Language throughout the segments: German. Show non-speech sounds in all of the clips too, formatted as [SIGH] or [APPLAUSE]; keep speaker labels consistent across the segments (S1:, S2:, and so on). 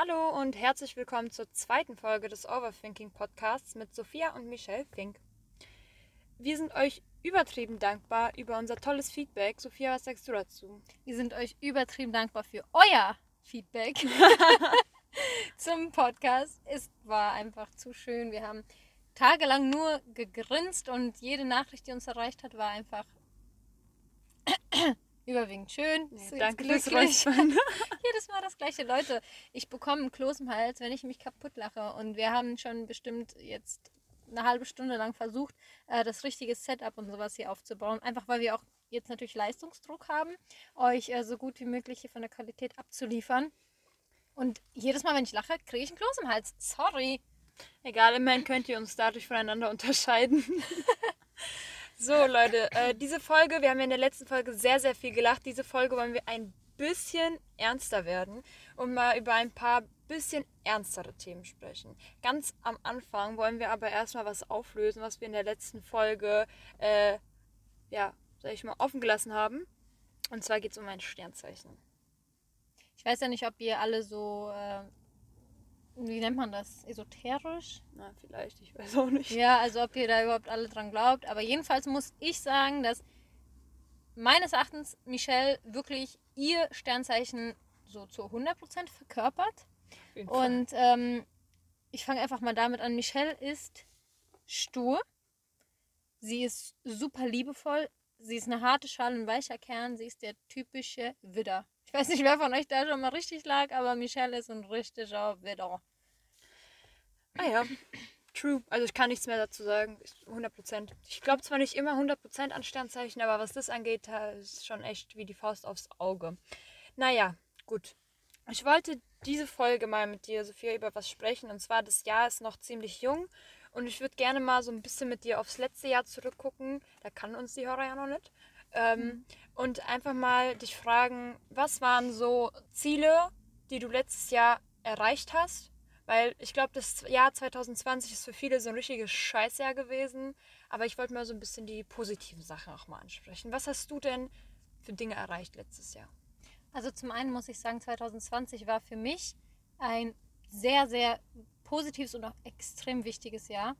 S1: Hallo und herzlich willkommen zur zweiten Folge des Overthinking Podcasts mit Sophia und Michelle Fink. Wir sind euch übertrieben dankbar über unser tolles Feedback. Sophia, was sagst du dazu?
S2: Wir sind euch übertrieben dankbar für euer Feedback [LAUGHS] zum Podcast. Es war einfach zu schön. Wir haben tagelang nur gegrinst und jede Nachricht, die uns erreicht hat, war einfach [CLEARS THROAT] überwiegend schön.
S1: Ja, danke fürs Räuspern.
S2: Jedes Mal das gleiche. Leute, ich bekomme einen Kloß im Hals, wenn ich mich kaputt lache. Und wir haben schon bestimmt jetzt eine halbe Stunde lang versucht, äh, das richtige Setup und sowas hier aufzubauen. Einfach weil wir auch jetzt natürlich Leistungsdruck haben, euch äh, so gut wie möglich hier von der Qualität abzuliefern. Und jedes Mal, wenn ich lache, kriege ich einen Kloß im Hals. Sorry.
S1: Egal, immerhin könnt ihr uns dadurch voneinander unterscheiden. [LAUGHS] So, Leute, äh, diese Folge, wir haben ja in der letzten Folge sehr, sehr viel gelacht. Diese Folge wollen wir ein bisschen ernster werden und mal über ein paar bisschen ernstere Themen sprechen. Ganz am Anfang wollen wir aber erstmal was auflösen, was wir in der letzten Folge, äh, ja, sag ich mal, offen gelassen haben. Und zwar geht es um ein Sternzeichen.
S2: Ich weiß ja nicht, ob ihr alle so äh, wie nennt man das? Esoterisch?
S1: Na, vielleicht, ich weiß auch nicht.
S2: Ja, also ob ihr da überhaupt alle dran glaubt. Aber jedenfalls muss ich sagen, dass meines Erachtens Michelle wirklich ihr Sternzeichen so zu 100% verkörpert. Und ähm, ich fange einfach mal damit an. Michelle ist stur. Sie ist super liebevoll. Sie ist eine harte Schale, ein weicher Kern. Sie ist der typische Widder. Ich weiß nicht, wer von euch da schon mal richtig lag, aber Michelle ist ein richtiger Widder.
S1: Ah ja, true. Also ich kann nichts mehr dazu sagen. 100 Prozent. Ich glaube zwar nicht immer 100 Prozent an Sternzeichen, aber was das angeht, ist schon echt wie die Faust aufs Auge. Naja, gut. Ich wollte diese Folge mal mit dir, Sophia, über was sprechen. Und zwar, das Jahr ist noch ziemlich jung. Und ich würde gerne mal so ein bisschen mit dir aufs letzte Jahr zurückgucken. Da kann uns die Hörer ja noch nicht. Ähm, mhm. Und einfach mal dich fragen, was waren so Ziele, die du letztes Jahr erreicht hast? Weil ich glaube, das Jahr 2020 ist für viele so ein richtiges Scheißjahr gewesen. Aber ich wollte mal so ein bisschen die positiven Sachen auch mal ansprechen. Was hast du denn für Dinge erreicht letztes Jahr?
S2: Also zum einen muss ich sagen, 2020 war für mich ein sehr, sehr positives und auch extrem wichtiges Jahr.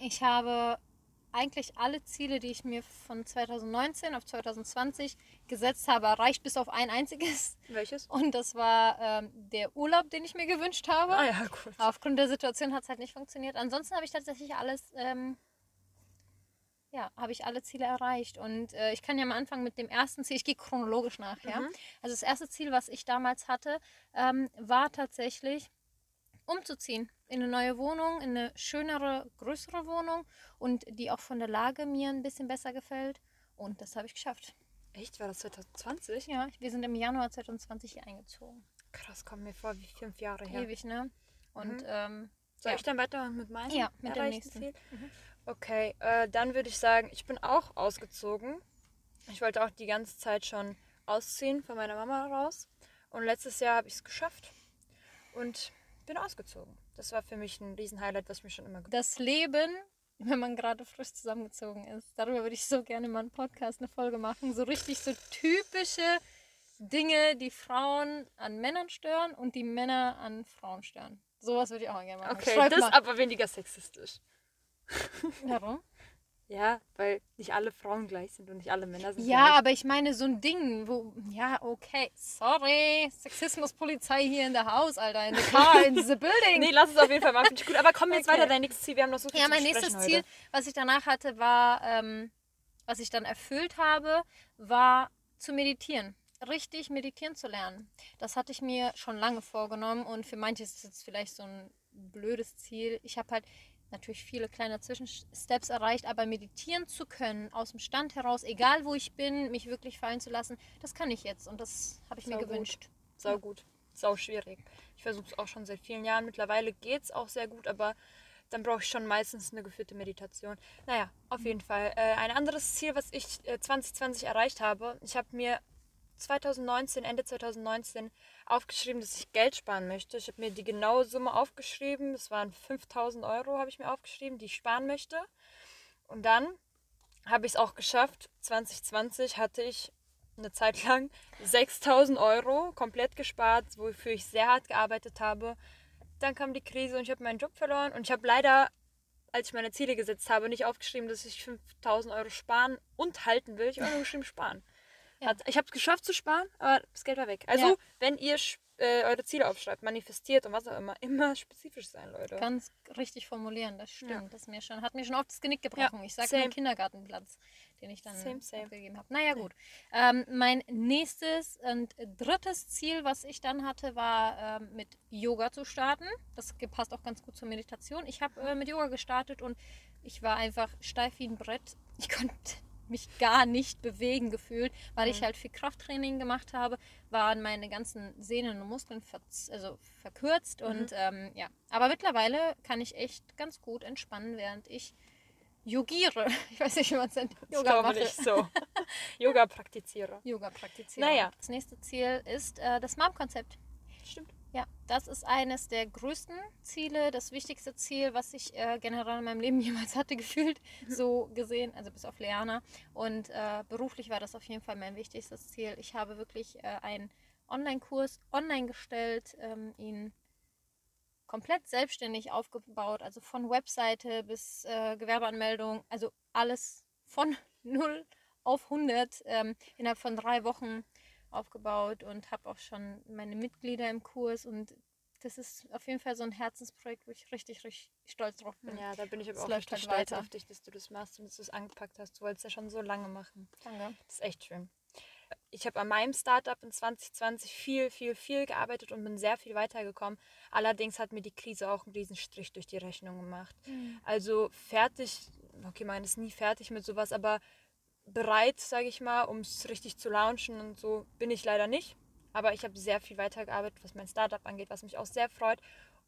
S2: Ich habe eigentlich alle Ziele, die ich mir von 2019 auf 2020 gesetzt habe, erreicht, bis auf ein einziges.
S1: Welches?
S2: Und das war ähm, der Urlaub, den ich mir gewünscht habe.
S1: Ah ja, gut.
S2: Aufgrund der Situation hat es halt nicht funktioniert. Ansonsten habe ich tatsächlich alles, ähm, ja, habe ich alle Ziele erreicht. Und äh, ich kann ja mal anfangen mit dem ersten Ziel. Ich gehe chronologisch nach, ja. Mhm. Also das erste Ziel, was ich damals hatte, ähm, war tatsächlich umzuziehen in eine neue Wohnung, in eine schönere, größere Wohnung und die auch von der Lage mir ein bisschen besser gefällt. Und das habe ich geschafft.
S1: Echt? War das 2020?
S2: Ja, wir sind im Januar 2020 hier eingezogen.
S1: Krass, kommt mir vor wie fünf Jahre her.
S2: Ewig, ne? Und mhm. ähm,
S1: soll ja. ich dann weiter mit meinem
S2: ja, mit dem nächsten
S1: Ziel? Mhm. Okay, äh, dann würde ich sagen, ich bin auch ausgezogen. Ich wollte auch die ganze Zeit schon ausziehen von meiner Mama raus. Und letztes Jahr habe ich es geschafft. Und bin ausgezogen. Das war für mich ein Riesenhighlight, was mich schon immer
S2: Das Leben, [LAUGHS] wenn man gerade frisch zusammengezogen ist. Darüber würde ich so gerne mal einen Podcast, eine Folge machen. So richtig so typische Dinge, die Frauen an Männern stören und die Männer an Frauen stören. Sowas würde ich auch gerne machen.
S1: Okay, Schreib das ist aber weniger sexistisch.
S2: Warum?
S1: Ja, weil nicht alle Frauen gleich sind und nicht alle Männer sind
S2: Ja,
S1: gleich.
S2: aber ich meine so ein Ding, wo, ja, okay, sorry, Sexismuspolizei hier in der Haus, Alter, in the car, in the [LAUGHS] building.
S1: nee, lass es auf jeden Fall machen, finde ich gut. Aber komm jetzt okay. weiter, dein nächstes Ziel, wir haben noch so viel
S2: Ja, mein nächstes Ziel, was ich danach hatte, war, ähm, was ich dann erfüllt habe, war zu meditieren. Richtig meditieren zu lernen. Das hatte ich mir schon lange vorgenommen und für manche ist es jetzt vielleicht so ein blödes Ziel. Ich habe halt natürlich viele kleine Zwischensteps erreicht, aber meditieren zu können, aus dem Stand heraus, egal wo ich bin, mich wirklich fallen zu lassen, das kann ich jetzt und das habe ich Sau mir gewünscht.
S1: Gut. Sau ja. gut. Sau schwierig. Ich versuche es auch schon seit vielen Jahren. Mittlerweile geht es auch sehr gut, aber dann brauche ich schon meistens eine geführte Meditation. Naja, auf jeden Fall. Äh, ein anderes Ziel, was ich äh, 2020 erreicht habe, ich habe mir 2019, Ende 2019 aufgeschrieben, dass ich Geld sparen möchte. Ich habe mir die genaue Summe aufgeschrieben. Es waren 5000 Euro, habe ich mir aufgeschrieben, die ich sparen möchte. Und dann habe ich es auch geschafft. 2020 hatte ich eine Zeit lang 6000 Euro komplett gespart, wofür ich sehr hart gearbeitet habe. Dann kam die Krise und ich habe meinen Job verloren und ich habe leider, als ich meine Ziele gesetzt habe, nicht aufgeschrieben, dass ich 5000 Euro sparen und halten will. Ich habe nur geschrieben sparen.
S2: Ja.
S1: Hat, ich habe es geschafft zu sparen, aber das Geld war weg. Also,
S2: Ja.
S1: wenn ihr äh, eure Ziele aufschreibt, manifestiert und was auch immer, [LAUGHS] immer spezifisch sein, Leute.
S2: Ganz richtig formulieren, das stimmt.
S1: Ja.
S2: Das mir schon, hat mir schon oft das Genick gebrochen. ich sage den Kindergartenplatz, den ich dann
S1: Same, same.
S2: abgegeben habe. Naja, gut. Ähm, mein nächstes und drittes Ziel, was ich dann hatte, war ähm, mit Yoga zu starten. Das passt auch ganz gut zur Meditation. Ich habe äh, mit Yoga gestartet und ich war einfach steif wie ein Brett. Ich konnte mich gar nicht bewegen gefühlt, weil ich
S1: Mhm.
S2: halt viel Krafttraining gemacht habe, waren meine ganzen Sehnen und Muskeln verz also verkürzt
S1: Mhm.
S2: und ähm, ja. Aber mittlerweile kann ich echt ganz gut entspannen, während ich yogiere. [LAUGHS] Ich weiß nicht, wie man es nennt. Yoga mache.
S1: ich so. Yoga-Praktizierer. [LAUGHS]
S2: Yoga praktiziere.
S1: Naja.
S2: Das nächste Ziel ist äh, das MAM-Konzept.
S1: Stimmt.
S2: Ja, das ist eines der größten Ziele, das wichtigste Ziel, was ich äh, generell in meinem Leben [LAUGHS] jemals hatte, gefühlt, so gesehen, also bis auf Leana. Und äh, beruflich war das auf jeden Fall mein wichtigstes Ziel. Ich habe wirklich äh, einen Online-Kurs online gestellt, ähm, ihn komplett selbstständig aufgebaut, also von Webseite bis äh, Gewerbeanmeldung, also alles von [LAUGHS] 0 auf 100 ähm, innerhalb von drei Wochen aufgebaut und habe auch schon meine Mitglieder im Kurs und das ist auf jeden Fall so ein Herzensprojekt, wo ich richtig, richtig stolz drauf bin.
S1: Ja, da bin ich aber
S2: Es
S1: auch richtig
S2: halt
S1: stolz
S2: weiter.
S1: auf dich, dass du das machst und dass du es angepackt hast. Du wolltest ja schon so lange machen.
S2: Danke.
S1: Das ist echt schön. Ich habe an meinem Startup in 2020 viel, viel, viel gearbeitet und bin sehr viel weitergekommen. Allerdings hat mir die Krise auch einen riesen Strich durch die Rechnung gemacht. Also fertig, okay, man ist nie fertig mit sowas, aber bereit, sage ich mal, um es richtig zu launchen und so bin ich leider nicht. Aber ich habe sehr viel weitergearbeitet, was mein Startup angeht, was mich auch sehr freut.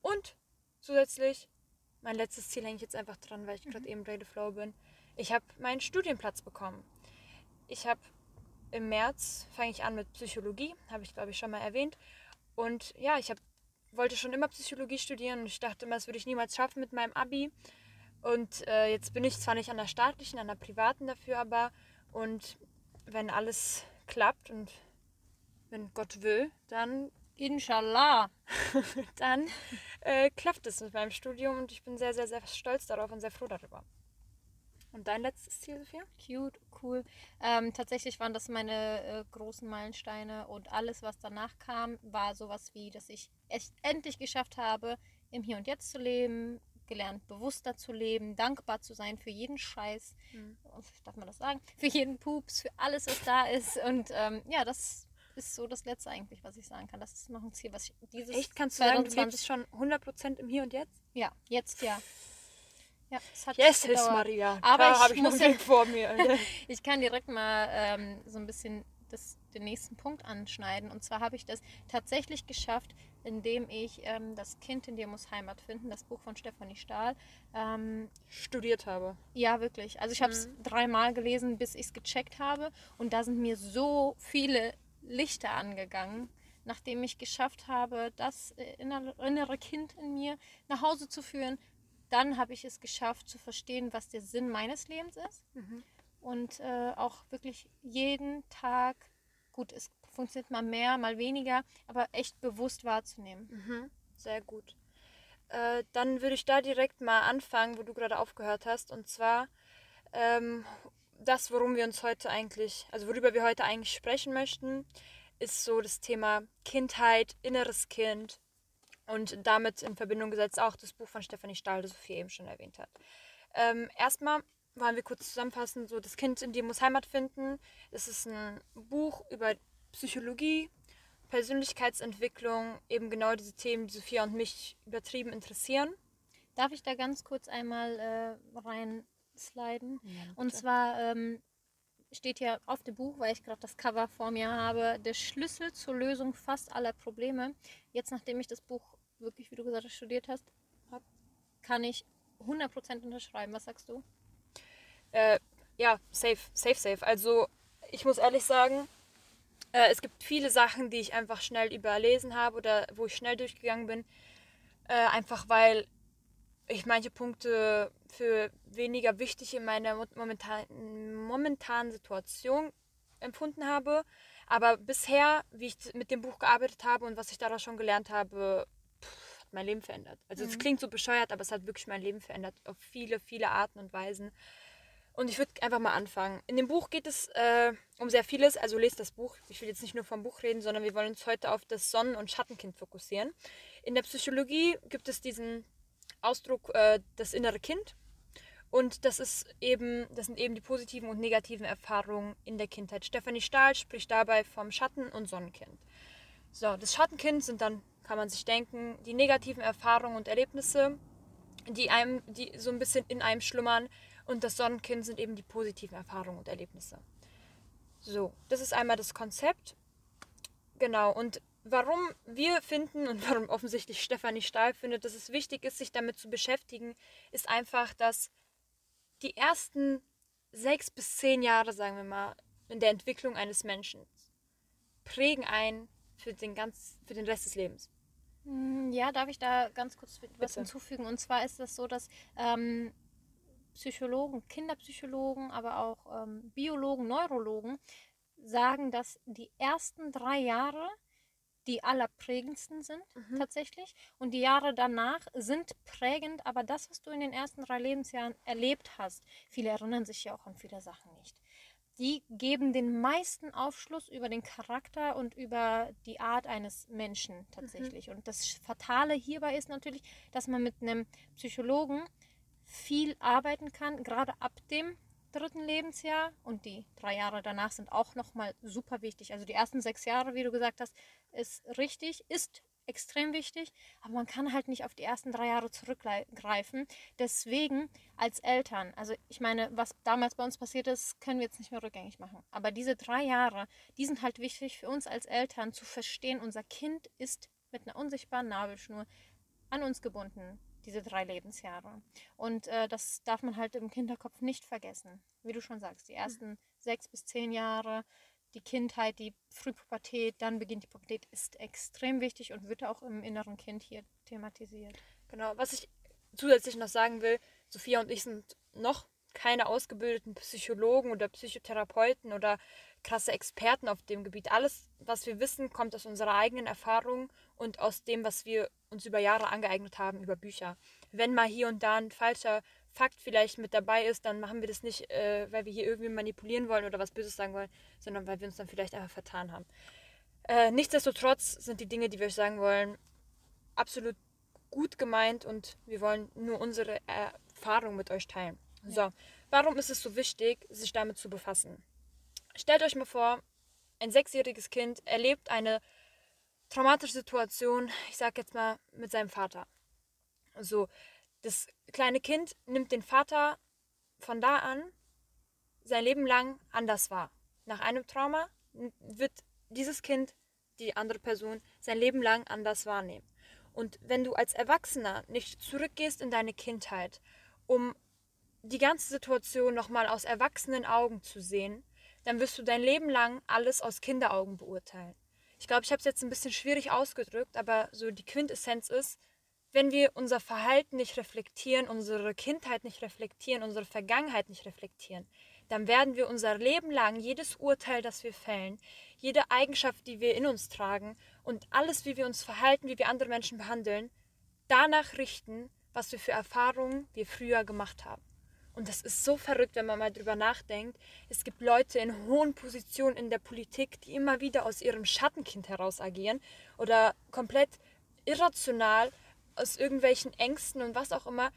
S1: Und zusätzlich, mein letztes Ziel hänge ich jetzt einfach dran, weil ich gerade eben Ready Flow bin. Ich habe meinen Studienplatz bekommen. Ich habe im März fange ich an mit Psychologie, habe ich glaube ich schon mal erwähnt. Und ja, ich hab, wollte schon immer Psychologie studieren und ich dachte immer, das würde ich niemals schaffen mit meinem Abi. Und äh, jetzt bin ich zwar nicht an der staatlichen, an der privaten dafür, aber und wenn alles klappt und wenn Gott will, dann,
S2: Inshallah. [LAUGHS]
S1: dann äh, klappt es mit meinem Studium und ich bin sehr, sehr, sehr stolz darauf und sehr froh darüber. Und dein letztes Ziel, Sophia?
S2: Cute, cool. Ähm, tatsächlich waren das meine äh, großen Meilensteine und alles, was danach kam, war sowas wie, dass ich es endlich geschafft habe, im Hier und Jetzt zu leben, gelernt, bewusster zu leben, dankbar zu sein für jeden Scheiß,
S1: Mhm.
S2: darf man das sagen, für jeden Pups, für alles, was da ist. Und ähm, ja, das ist so das Letzte eigentlich, was ich sagen kann. Das ist noch ein Ziel, was ich dieses
S1: Echt? Kannst du sagen, du
S2: 2020
S1: lebst schon 100% im Hier und Jetzt?
S2: Ja, jetzt ja. Ja, es hat
S1: Yes,
S2: gedauert.
S1: ist Maria.
S2: Aber
S1: da
S2: ich
S1: habe ich noch
S2: muss
S1: einen
S2: ja-
S1: vor mir. [LAUGHS] [LAUGHS]
S2: Ich kann direkt mal ähm, so ein bisschen das, den nächsten Punkt anschneiden. Und zwar habe ich das tatsächlich geschafft, indem ich ähm, das Kind in dir muss Heimat finden, das Buch von Stefanie Stahl. Ähm,
S1: Studiert habe.
S2: ja, wirklich. Also ich habe es dreimal gelesen, bis ich es gecheckt habe. Und da sind mir so viele Lichter angegangen, nachdem ich geschafft habe, das äh, innere, Kind in mir nach Hause zu führen. Dann habe ich es geschafft zu verstehen, was der Sinn meines Lebens ist und äh, auch wirklich jeden Tag, gut, es funktioniert mal mehr, mal weniger, aber echt bewusst wahrzunehmen.
S1: Mhm. Sehr gut. Äh, dann würde ich da direkt mal anfangen, wo du gerade aufgehört hast. Und zwar ähm, das, worum wir uns heute eigentlich, also worüber wir heute eigentlich sprechen möchten, ist so das Thema Kindheit, inneres Kind und damit in Verbindung gesetzt auch das Buch von Stefanie Stahl, das Sophie eben schon erwähnt hat. Ähm, erstmal wollen wir kurz zusammenfassen, so das Kind in dir muss Heimat finden. Es ist ein Buch über Psychologie, Persönlichkeitsentwicklung, eben genau diese Themen, die Sophia und mich übertrieben interessieren.
S2: Darf ich da ganz kurz einmal äh, rein sliden?
S1: Ja,
S2: Und zwar ähm, steht ja auf dem Buch, weil ich gerade das Cover vor mir habe, der Schlüssel zur Lösung fast aller Probleme. Jetzt, nachdem ich das Buch wirklich, wie du gesagt hast, studiert hast, hab, kann ich 100% unterschreiben. Was sagst du?
S1: Äh, ja, safe, safe, safe. Also ich muss ehrlich sagen, äh, es gibt viele Sachen, die ich einfach schnell überlesen habe oder wo ich schnell durchgegangen bin. Äh, einfach weil ich manche Punkte für weniger wichtig in meiner mo- momentanen, momentanen Situation empfunden habe. Aber bisher, wie ich mit dem Buch gearbeitet habe und was ich daraus schon gelernt habe, pff, hat mein Leben verändert. Also es
S2: Mhm.
S1: klingt so bescheuert, aber es hat wirklich mein Leben verändert auf viele, viele Arten und Weisen. Und ich würde einfach mal anfangen. In dem Buch geht es äh, um sehr vieles, also lest das Buch. Ich will jetzt nicht nur vom Buch reden, sondern wir wollen uns heute auf das Sonnen- und Schattenkind fokussieren. In der Psychologie gibt es diesen Ausdruck äh, das innere Kind. Und das ist eben, das sind eben die positiven und negativen Erfahrungen in der Kindheit. Stefanie Stahl spricht dabei vom Schatten- und Sonnenkind. So, das Schattenkind sind dann, kann man sich denken, die negativen Erfahrungen und Erlebnisse, die einem, die so ein bisschen in einem schlummern. Und das Sonnenkind sind eben die positiven Erfahrungen und Erlebnisse. So, das ist einmal das Konzept. Genau, und warum wir finden und [LAUGHS] warum offensichtlich Stefanie Stahl findet, dass es wichtig ist, sich damit zu beschäftigen, ist einfach, dass die ersten sechs bis zehn Jahre, sagen wir mal, in der Entwicklung eines Menschen prägen ein für den, ganz, für den Rest des Lebens.
S2: Mm, Ja, darf ich da ganz kurz was
S1: Bitte.
S2: hinzufügen? Und zwar ist es so, dass ähm, Psychologen, Kinderpsychologen, aber auch ähm, Biologen, Neurologen sagen, dass die ersten drei Jahre die allerprägendsten sind
S1: Mhm.
S2: tatsächlich. Und die Jahre danach sind prägend, aber das, was du in den ersten drei Lebensjahren erlebt hast, viele erinnern sich ja auch an viele Sachen nicht. Die geben den meisten Aufschluss über den Charakter und über die Art eines Menschen tatsächlich. Und das Fatale hierbei ist natürlich, dass man mit einem Psychologen viel arbeiten kann, gerade ab dem dritten Lebensjahr und die drei Jahre danach sind auch nochmal super wichtig. Also die ersten sechs Jahre, wie du gesagt hast, ist richtig, ist extrem wichtig, aber man kann halt nicht auf die ersten drei Jahre zurückgreifen. Deswegen als Eltern, also ich meine, was damals bei uns passiert ist, können wir jetzt nicht mehr rückgängig machen. Aber diese drei Jahre, die sind halt wichtig für uns als Eltern zu verstehen, unser Kind ist mit einer unsichtbaren Nabelschnur an uns gebunden, diese drei Lebensjahre. Und äh, das darf man halt im Kinderkopf nicht vergessen. Wie du schon sagst, die ersten sechs bis zehn Jahre, die Kindheit, die Frühpubertät, dann beginnt die Pubertät, ist extrem wichtig und wird auch im inneren Kind hier thematisiert.
S1: Genau, was ich zusätzlich noch sagen will, Sophia und ich sind noch keine ausgebildeten Psychologen oder Psychotherapeuten oder krasse Experten auf dem Gebiet. Alles, was wir wissen, kommt aus unserer eigenen Erfahrung und aus dem, was wir uns über Jahre angeeignet haben, über Bücher. Wenn mal hier und da ein falscher Fakt vielleicht mit dabei ist, dann machen wir das nicht, äh, weil wir hier irgendwie manipulieren wollen oder was Böses sagen wollen, sondern weil wir uns dann vielleicht einfach vertan haben. Äh, nichtsdestotrotz sind die Dinge, die wir euch sagen wollen, absolut gut gemeint und wir wollen nur unsere Erfahrung mit euch teilen. So, warum ist es so wichtig, sich damit zu befassen? Stellt euch mal vor, ein sechsjähriges Kind erlebt eine traumatische Situation, ich sag jetzt mal, mit seinem Vater. So, das kleine Kind nimmt den Vater von da an sein Leben lang anders wahr. Nach einem Trauma wird dieses Kind, die andere Person, sein Leben lang anders wahrnehmen. Und wenn du als Erwachsener nicht zurückgehst in deine Kindheit, um die ganze Situation nochmal aus erwachsenen Augen zu sehen, dann wirst du dein Leben lang alles aus Kinderaugen beurteilen. Ich glaube, ich habe es jetzt ein bisschen schwierig ausgedrückt, aber so die Quintessenz ist, wenn wir unser Verhalten nicht reflektieren, unsere Kindheit nicht reflektieren, unsere Vergangenheit nicht reflektieren, dann werden wir unser Leben lang jedes Urteil, das wir fällen, jede Eigenschaft, die wir in uns tragen und alles, wie wir uns verhalten, wie wir andere Menschen behandeln, danach richten, was wir für Erfahrungen wir früher gemacht haben. Und das ist so verrückt, wenn man mal drüber nachdenkt. Es gibt Leute in hohen Positionen in der Politik, die immer wieder aus ihrem Schattenkind heraus agieren oder komplett irrational aus irgendwelchen Ängsten und was auch immer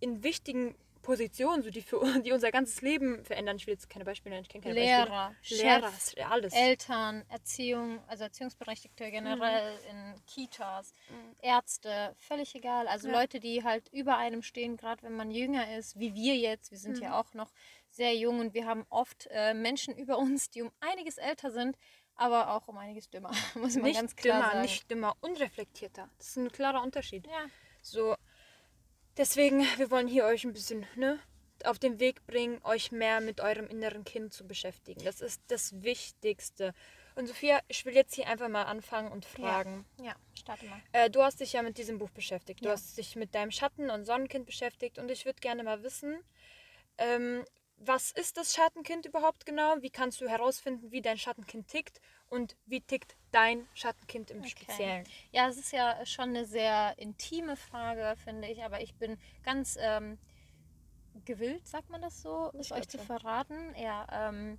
S1: in wichtigen Positionen, so die, für, [LAUGHS] die unser ganzes Leben verändern. Ich will jetzt keine Beispiele nennen, ich kenne keine
S2: Lehrer,
S1: Beispiele. Lehrer,
S2: Chef,
S1: alles.
S2: Eltern, Erziehung, also Erziehungsberechtigte generell in Kitas, Ärzte, völlig egal. Also
S1: Ja.
S2: Leute, die halt über einem stehen, gerade wenn man jünger ist, wie wir jetzt. Wir sind ja auch noch sehr jung und wir haben oft äh, Menschen über uns, die um einiges älter sind, aber auch um einiges dümmer, [LAUGHS] muss man
S1: nicht
S2: ganz klar
S1: dümmer,
S2: sagen.
S1: nicht dümmer, unreflektierter. Das ist ein klarer Unterschied.
S2: Ja,
S1: So, deswegen, wir wollen hier euch ein bisschen ne, auf den Weg bringen, euch mehr mit eurem inneren Kind zu beschäftigen. Das ist das Wichtigste. Und Sophia, ich will jetzt hier einfach mal anfangen und fragen.
S2: ja, starte mal.
S1: Äh, du hast dich ja mit diesem Buch beschäftigt. Du
S2: Ja.
S1: hast dich mit deinem Schatten- und Sonnenkind beschäftigt. Und ich würde gerne mal wissen, ähm, was ist das Schattenkind überhaupt genau? Wie kannst du herausfinden, wie dein Schattenkind tickt und wie tickt dein Schattenkind im
S2: Okay.
S1: Speziellen?
S2: Ja, es ist ja schon eine sehr intime Frage, finde ich, aber ich bin ganz ähm, gewillt, sagt man das so, es euch zu verraten. Ja, ähm,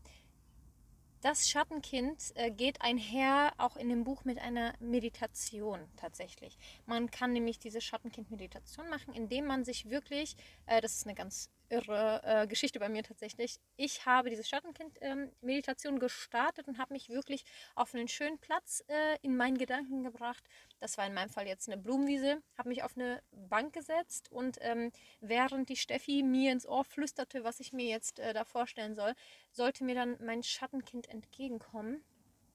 S2: das Schattenkind äh, geht einher auch in dem Buch mit einer Meditation tatsächlich. Man kann nämlich diese Schattenkind-Meditation machen, indem man sich wirklich, äh, das ist eine ganz irre äh, Geschichte bei mir tatsächlich, ich habe diese Schattenkind-Meditation gestartet und habe mich wirklich auf einen schönen Platz äh, in meinen Gedanken gebracht. Das war in meinem Fall jetzt eine Blumenwiese, habe mich auf eine Bank gesetzt und ähm, während die Steffi mir ins Ohr flüsterte, was ich mir jetzt äh, da vorstellen soll, sollte mir dann mein Schattenkind entgegenkommen.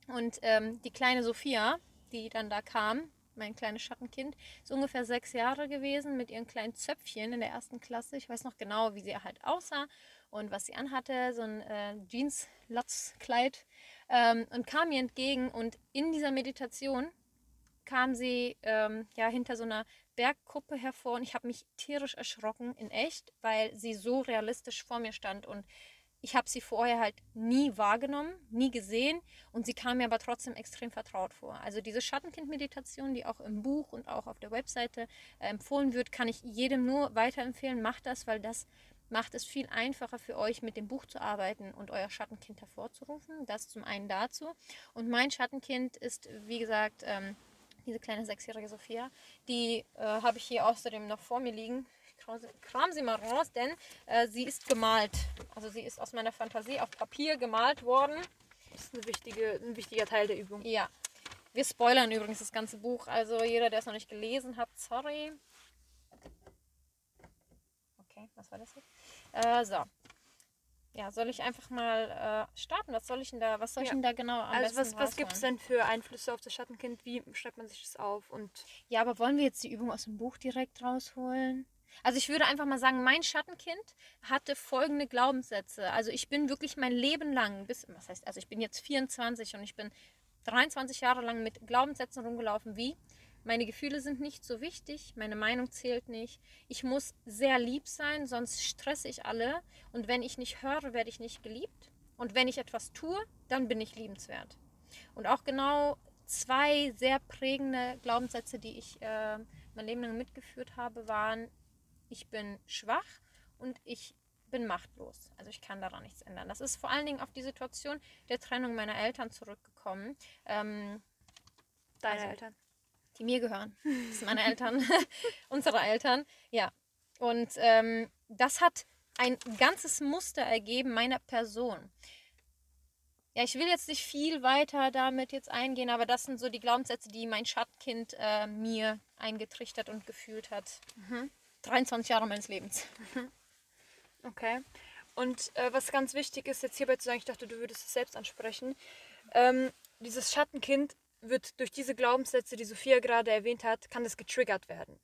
S2: Und ähm, die kleine Sophia, die dann da kam, mein kleines Schattenkind, ist ungefähr sechs Jahre gewesen mit ihren kleinen Zöpfchen in der ersten Klasse. Ich weiß noch genau, wie sie halt aussah und was sie anhatte, so ein äh, Jeans-Latz-Kleid ähm, und kam mir entgegen und in dieser Meditation kam sie ähm, ja hinter so einer Bergkuppe hervor und ich habe mich tierisch erschrocken in echt, weil sie so realistisch vor mir stand und ich habe sie vorher halt nie wahrgenommen, nie gesehen und sie kam mir aber trotzdem extrem vertraut vor. Also diese Schattenkind-Meditation, die auch im Buch und auch auf der Webseite äh, empfohlen wird, kann ich jedem nur weiterempfehlen. Macht das, weil das macht es viel einfacher für euch, mit dem Buch zu arbeiten und euer Schattenkind hervorzurufen. Das zum einen dazu. Und mein Schattenkind ist, wie gesagt, ähm, diese kleine sechsjährige Sophia. Die äh, habe ich hier außerdem noch vor mir liegen. Kram sie, kram sie mal raus, denn äh, sie ist gemalt. Also sie ist aus meiner Fantasie auf Papier gemalt worden.
S1: Das ist eine wichtige, ein wichtiger Teil der Übung.
S2: Ja. Wir spoilern übrigens das ganze Buch. Also jeder, der es noch nicht gelesen hat, sorry. Okay, was war das jetzt? Äh, so. Ja, soll ich einfach mal äh, starten? Was soll ich denn da, was soll ich
S1: Ja.
S2: denn da genau am
S1: Also was, was gibt es denn für Einflüsse auf das Schattenkind? Wie schreibt man sich das auf? Und
S2: Ja, aber wollen wir jetzt die Übung aus dem Buch direkt rausholen? Also ich würde einfach mal sagen, mein Schattenkind hatte folgende Glaubenssätze. Also ich bin wirklich mein Leben lang, bis, was heißt, also ich bin jetzt 24 und ich bin 23 Jahre lang mit Glaubenssätzen rumgelaufen wie, meine Gefühle sind nicht so wichtig, meine Meinung zählt nicht, ich muss sehr lieb sein, sonst stresse ich alle und wenn ich nicht höre, werde ich nicht geliebt und wenn ich etwas tue, dann bin ich liebenswert. Und auch genau zwei sehr prägende Glaubenssätze, die ich äh, mein Leben lang mitgeführt habe, waren, ich bin schwach und ich bin machtlos. Also ich kann daran nichts ändern. Das ist vor allen Dingen auf die Situation der Trennung meiner Eltern zurückgekommen, ähm,
S1: deine
S2: Also-
S1: Eltern.
S2: die mir gehören. [LAUGHS] Das sind meine Eltern, [LAUGHS] unsere Eltern. Ja. Und ähm, das hat ein ganzes Muster ergeben meiner Person. Ja, ich will jetzt nicht viel weiter damit jetzt eingehen, aber das sind so die Glaubenssätze, die mein Schattenkind äh, mir eingetrichtert und gefühlt hat. 23 Jahre meines Lebens.
S1: Okay. Und äh, was ganz wichtig ist, jetzt hierbei zu sagen, ich dachte, du würdest es selbst ansprechen. Ähm, dieses Schattenkind wird durch diese Glaubenssätze, die Sophia gerade erwähnt hat, kann das getriggert werden.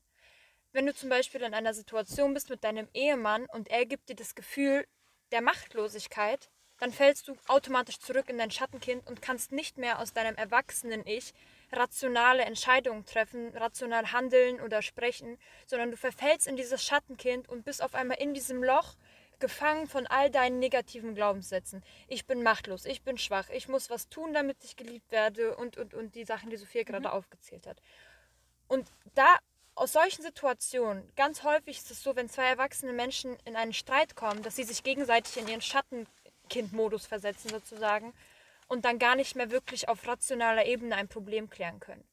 S1: Wenn du zum Beispiel in einer Situation bist mit deinem Ehemann und er gibt dir das Gefühl der Machtlosigkeit, dann fällst du automatisch zurück in dein Schattenkind und kannst nicht mehr aus deinem erwachsenen Ich rationale Entscheidungen treffen, rational handeln oder sprechen, sondern du verfällst in dieses Schattenkind und bist auf einmal in diesem Loch gefangen von all deinen negativen Glaubenssätzen. Ich bin machtlos, ich bin schwach, ich muss was tun, damit ich geliebt werde und, und, und die Sachen, die Sophia gerade aufgezählt hat. Und da aus solchen Situationen, ganz häufig ist es so, wenn zwei erwachsene Menschen in einen Streit kommen, dass sie sich gegenseitig in ihren Schattenkindmodus versetzen sozusagen und dann gar nicht mehr wirklich auf rationaler Ebene ein Problem klären können.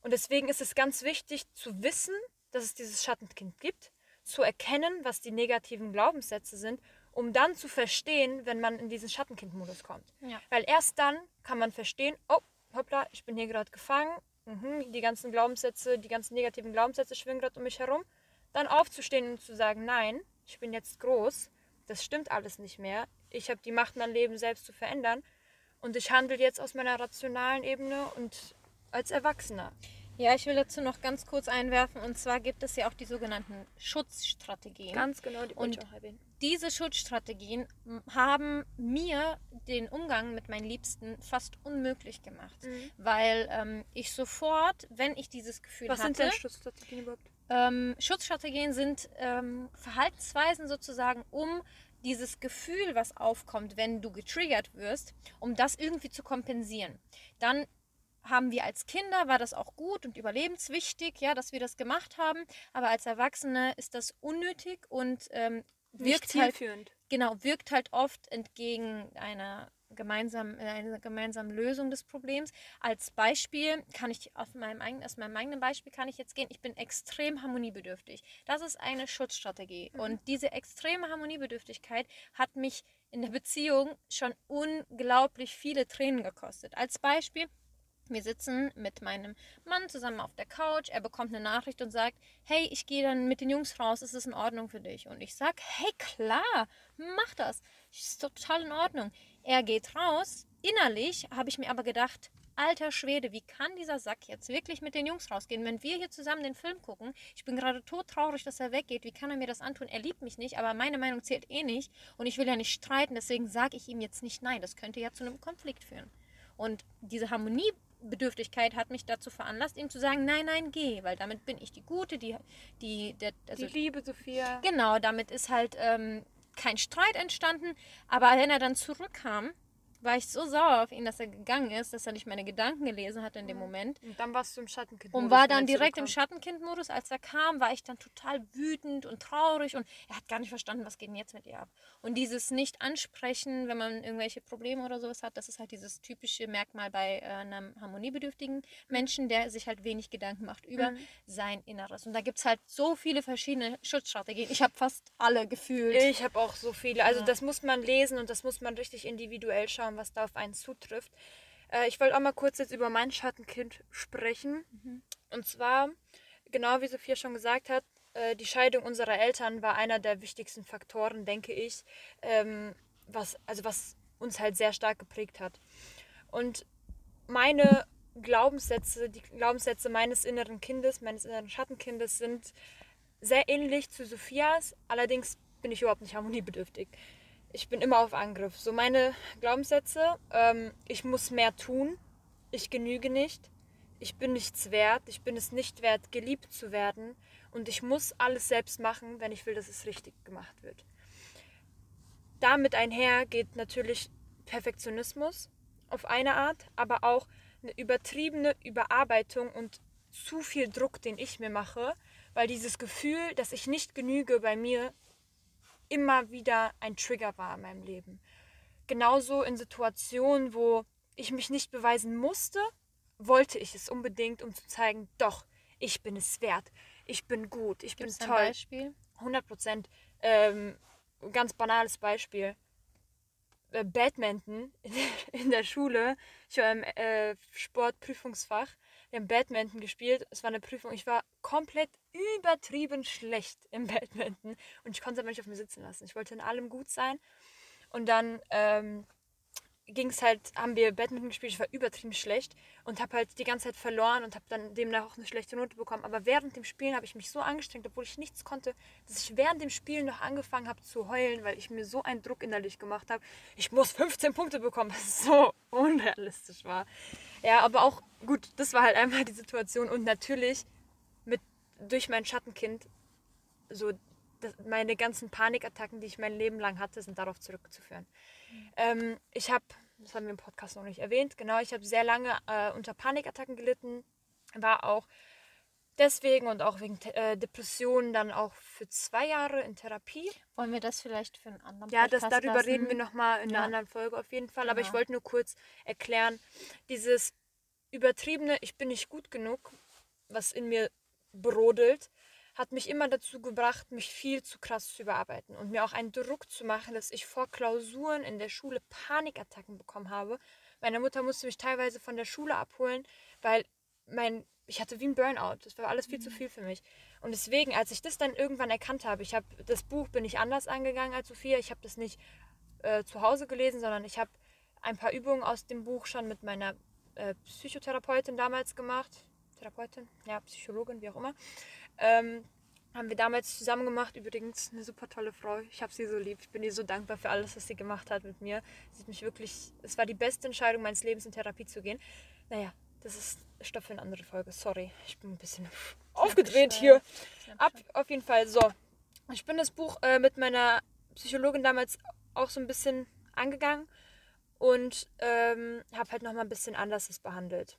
S1: Und deswegen ist es ganz wichtig zu wissen, dass es dieses Schattenkind gibt, zu erkennen, was die negativen Glaubenssätze sind, um dann zu verstehen, wenn man in diesen Schattenkindmodus kommt.
S2: Ja.
S1: Weil erst dann kann man verstehen, oh, hoppla, ich bin hier gerade gefangen, mhm, die ganzen Glaubenssätze, die ganzen negativen Glaubenssätze schwingen gerade um mich herum. Dann aufzustehen und zu sagen, nein, ich bin jetzt groß, das stimmt alles nicht mehr, ich habe die Macht, mein Leben selbst zu verändern und ich handle jetzt aus meiner rationalen Ebene und als Erwachsener.
S2: Ja, ich will dazu noch ganz kurz einwerfen. Und zwar gibt es ja auch die sogenannten Schutzstrategien.
S1: Ganz genau, die wollte
S2: Und-
S1: ich auch erwähnen.
S2: Diese Schutzstrategien haben mir den Umgang mit meinen Liebsten fast unmöglich gemacht.
S1: Mhm.
S2: Weil ähm, ich sofort, wenn ich dieses Gefühl
S1: Was
S2: hatte,
S1: sind denn Schutzstrategien überhaupt?
S2: ähm, Schutzstrategien sind ähm, Verhaltensweisen sozusagen, um dieses Gefühl, was aufkommt, wenn du getriggert wirst, um das irgendwie zu kompensieren. Dann haben wir als Kinder, war das auch gut und überlebenswichtig, ja, dass wir das gemacht haben. Aber als Erwachsene ist das unnötig und ähm, wirkt halt, genau, wirkt halt oft entgegen einer gemeinsam, eine gemeinsame Lösung des Problems. Als Beispiel kann ich auf meinem eigenen, aus meinem eigenen Beispiel kann ich jetzt gehen. Ich bin extrem harmoniebedürftig. Das ist eine Schutzstrategie. Mhm. Und diese extreme Harmoniebedürftigkeit hat mich in der Beziehung schon unglaublich viele Tränen gekostet. Als Beispiel, wir sitzen mit meinem Mann zusammen auf der Couch. Er bekommt eine Nachricht und sagt: Hey, ich gehe dann mit den Jungs raus. Ist es in Ordnung für dich? Und ich sage: Hey, klar, mach das. Ist total in Ordnung. Er geht raus. Innerlich habe ich mir aber gedacht: Alter Schwede, wie kann dieser Sack jetzt wirklich mit den Jungs rausgehen? Wenn wir hier zusammen den Film gucken, ich bin gerade todtraurig, dass er weggeht. Wie kann er mir das antun? Er liebt mich nicht, aber meine Meinung zählt eh nicht. Und ich will ja nicht streiten, deswegen sage ich ihm jetzt nicht nein. Das könnte ja zu einem Konflikt führen. Und diese Harmonie Bedürftigkeit hat mich dazu veranlasst, ihm zu sagen, nein, nein, geh, weil damit bin ich die Gute, die, die, der,
S1: also, die liebe Sophia.
S2: Genau, damit ist halt ähm, kein Streit entstanden. Aber wenn er dann zurückkam, war ich so sauer auf ihn, dass er gegangen ist, dass er nicht meine Gedanken gelesen hat in dem mhm. Moment.
S1: Und dann warst du im Schattenkind.
S2: Und war dann direkt im Schattenkind-Modus. Als er kam, war ich dann total wütend und traurig und er hat gar nicht verstanden, was geht denn jetzt mit ihr ab. Und dieses Nicht-Ansprechen, wenn man irgendwelche Probleme oder sowas hat, das ist halt dieses typische Merkmal bei äh, einem harmoniebedürftigen Menschen, der sich halt wenig Gedanken macht über mhm. sein Inneres. Und da gibt es halt so viele verschiedene Schutzstrategien. Ich habe fast alle gefühlt.
S1: Ich habe auch so viele. Also ja. das muss man lesen und das muss man richtig individuell schauen was da auf einen zutrifft. Äh, ich wollte auch mal kurz jetzt über mein Schattenkind sprechen. Mhm. Und zwar, genau wie Sophia schon gesagt hat, äh, die Scheidung unserer Eltern war einer der wichtigsten Faktoren, denke ich, ähm, was, also was uns halt sehr stark geprägt hat. Und meine Glaubenssätze, die Glaubenssätze meines inneren Kindes, meines inneren Schattenkindes sind sehr ähnlich zu Sophias, allerdings bin ich überhaupt nicht harmoniebedürftig ich bin immer auf Angriff. So meine Glaubenssätze, ähm, ich muss mehr tun, ich genüge nicht, ich bin nichts wert, ich bin es nicht wert, geliebt zu werden und ich muss alles selbst machen, wenn ich will, dass es richtig gemacht wird. Damit einher geht natürlich Perfektionismus auf eine Art, aber auch eine übertriebene Überarbeitung und zu viel Druck, den ich mir mache, weil dieses Gefühl, dass ich nicht genüge bei mir immer wieder ein Trigger war in meinem Leben. Genauso in Situationen, wo ich mich nicht beweisen musste, wollte ich es unbedingt, um zu zeigen, doch, ich bin es wert, ich bin gut, ich Gibt's bin toll. Ein
S2: Beispiel?
S1: 100 Prozent. Ähm, ganz banales Beispiel. Äh, Badminton [LAUGHS] in der Schule. Ich war im äh, Sportprüfungsfach wir haben Badminton gespielt. Es war eine Prüfung. Ich war komplett übertrieben schlecht im [LAUGHS] Badminton und ich konnte es aber nicht auf mir sitzen lassen. Ich wollte in allem gut sein. Und dann ähm, ging es halt, haben wir Badminton gespielt, ich war übertrieben schlecht und habe halt die ganze Zeit verloren und habe dann demnach auch eine schlechte Note bekommen. Aber während dem Spielen habe ich mich so angestrengt, obwohl ich nichts konnte, dass ich während dem Spielen noch angefangen habe zu heulen, weil ich mir so einen Druck innerlich gemacht habe. Ich muss 15 Punkte bekommen, was so [LAUGHS] unrealistisch war. Ja, aber auch gut, das war halt einfach die Situation und natürlich mit durch mein Schattenkind so das, meine ganzen Panikattacken, die ich mein Leben lang hatte, sind darauf zurückzuführen. Ähm, ich habe, das haben wir im Podcast noch nicht erwähnt, genau, ich habe sehr lange äh, unter Panikattacken gelitten, war auch deswegen und auch wegen äh, Depressionen dann auch für zwei Jahre in Therapie.
S2: Wollen wir das vielleicht für einen anderen
S1: Ja, das, darüber lassen? reden wir nochmal in ja. einer anderen Folge auf jeden Fall. Genau. Aber ich wollte nur kurz erklären, dieses übertriebene, ich bin nicht gut genug, was in mir brodelt, hat mich immer dazu gebracht, mich viel zu krass zu überarbeiten und mir auch einen Druck zu machen, dass ich vor Klausuren in der Schule Panikattacken bekommen habe. Meine Mutter musste mich teilweise von der Schule abholen, weil mein ich hatte wie ein Burnout. Das war alles viel mhm. zu viel für mich. Und deswegen, als ich das dann irgendwann erkannt habe, ich habe das Buch bin ich anders angegangen als Sophia. Ich habe das nicht äh, zu Hause gelesen, sondern ich habe ein paar Übungen aus dem Buch schon mit meiner äh, Psychotherapeutin damals gemacht. Therapeutin, ja, Psychologin, wie auch immer. Ähm, haben wir damals zusammen gemacht. Übrigens eine super tolle Frau. Ich habe sie so lieb. Ich bin ihr so dankbar für alles, was sie gemacht hat mit mir. Sie hat mich wirklich, es war die beste Entscheidung meines Lebens, in Therapie zu gehen. Naja, das ist Stoff für eine andere Folge. Sorry, ich bin ein bisschen aufgedreht hier. Ab, auf jeden Fall. So, ich bin das Buch äh, mit meiner Psychologin damals auch so ein bisschen angegangen und ähm, habe halt nochmal ein bisschen anders das behandelt.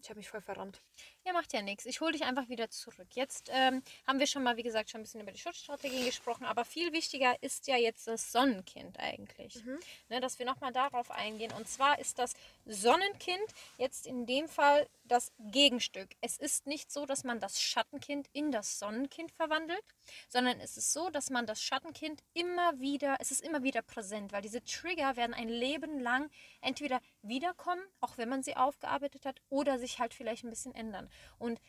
S1: Ich habe mich voll verrannt.
S2: Ja, macht ja nichts. Ich hole dich einfach wieder zurück. Jetzt ähm, haben wir schon mal, wie gesagt, schon ein bisschen über die Schutzstrategien gesprochen, aber viel wichtiger ist ja jetzt das Sonnenkind eigentlich. Mhm. Ne, dass wir nochmal darauf eingehen. Und zwar ist das Sonnenkind jetzt in dem Fall das Gegenstück. Es ist nicht so, dass man das Schattenkind in das Sonnenkind verwandelt, sondern es ist so, dass man das Schattenkind immer wieder, es ist immer wieder präsent, weil diese Trigger werden ein Leben lang entweder wiederkommen, auch wenn man sie aufgearbeitet hat, oder sich halt vielleicht ein bisschen ändern. Und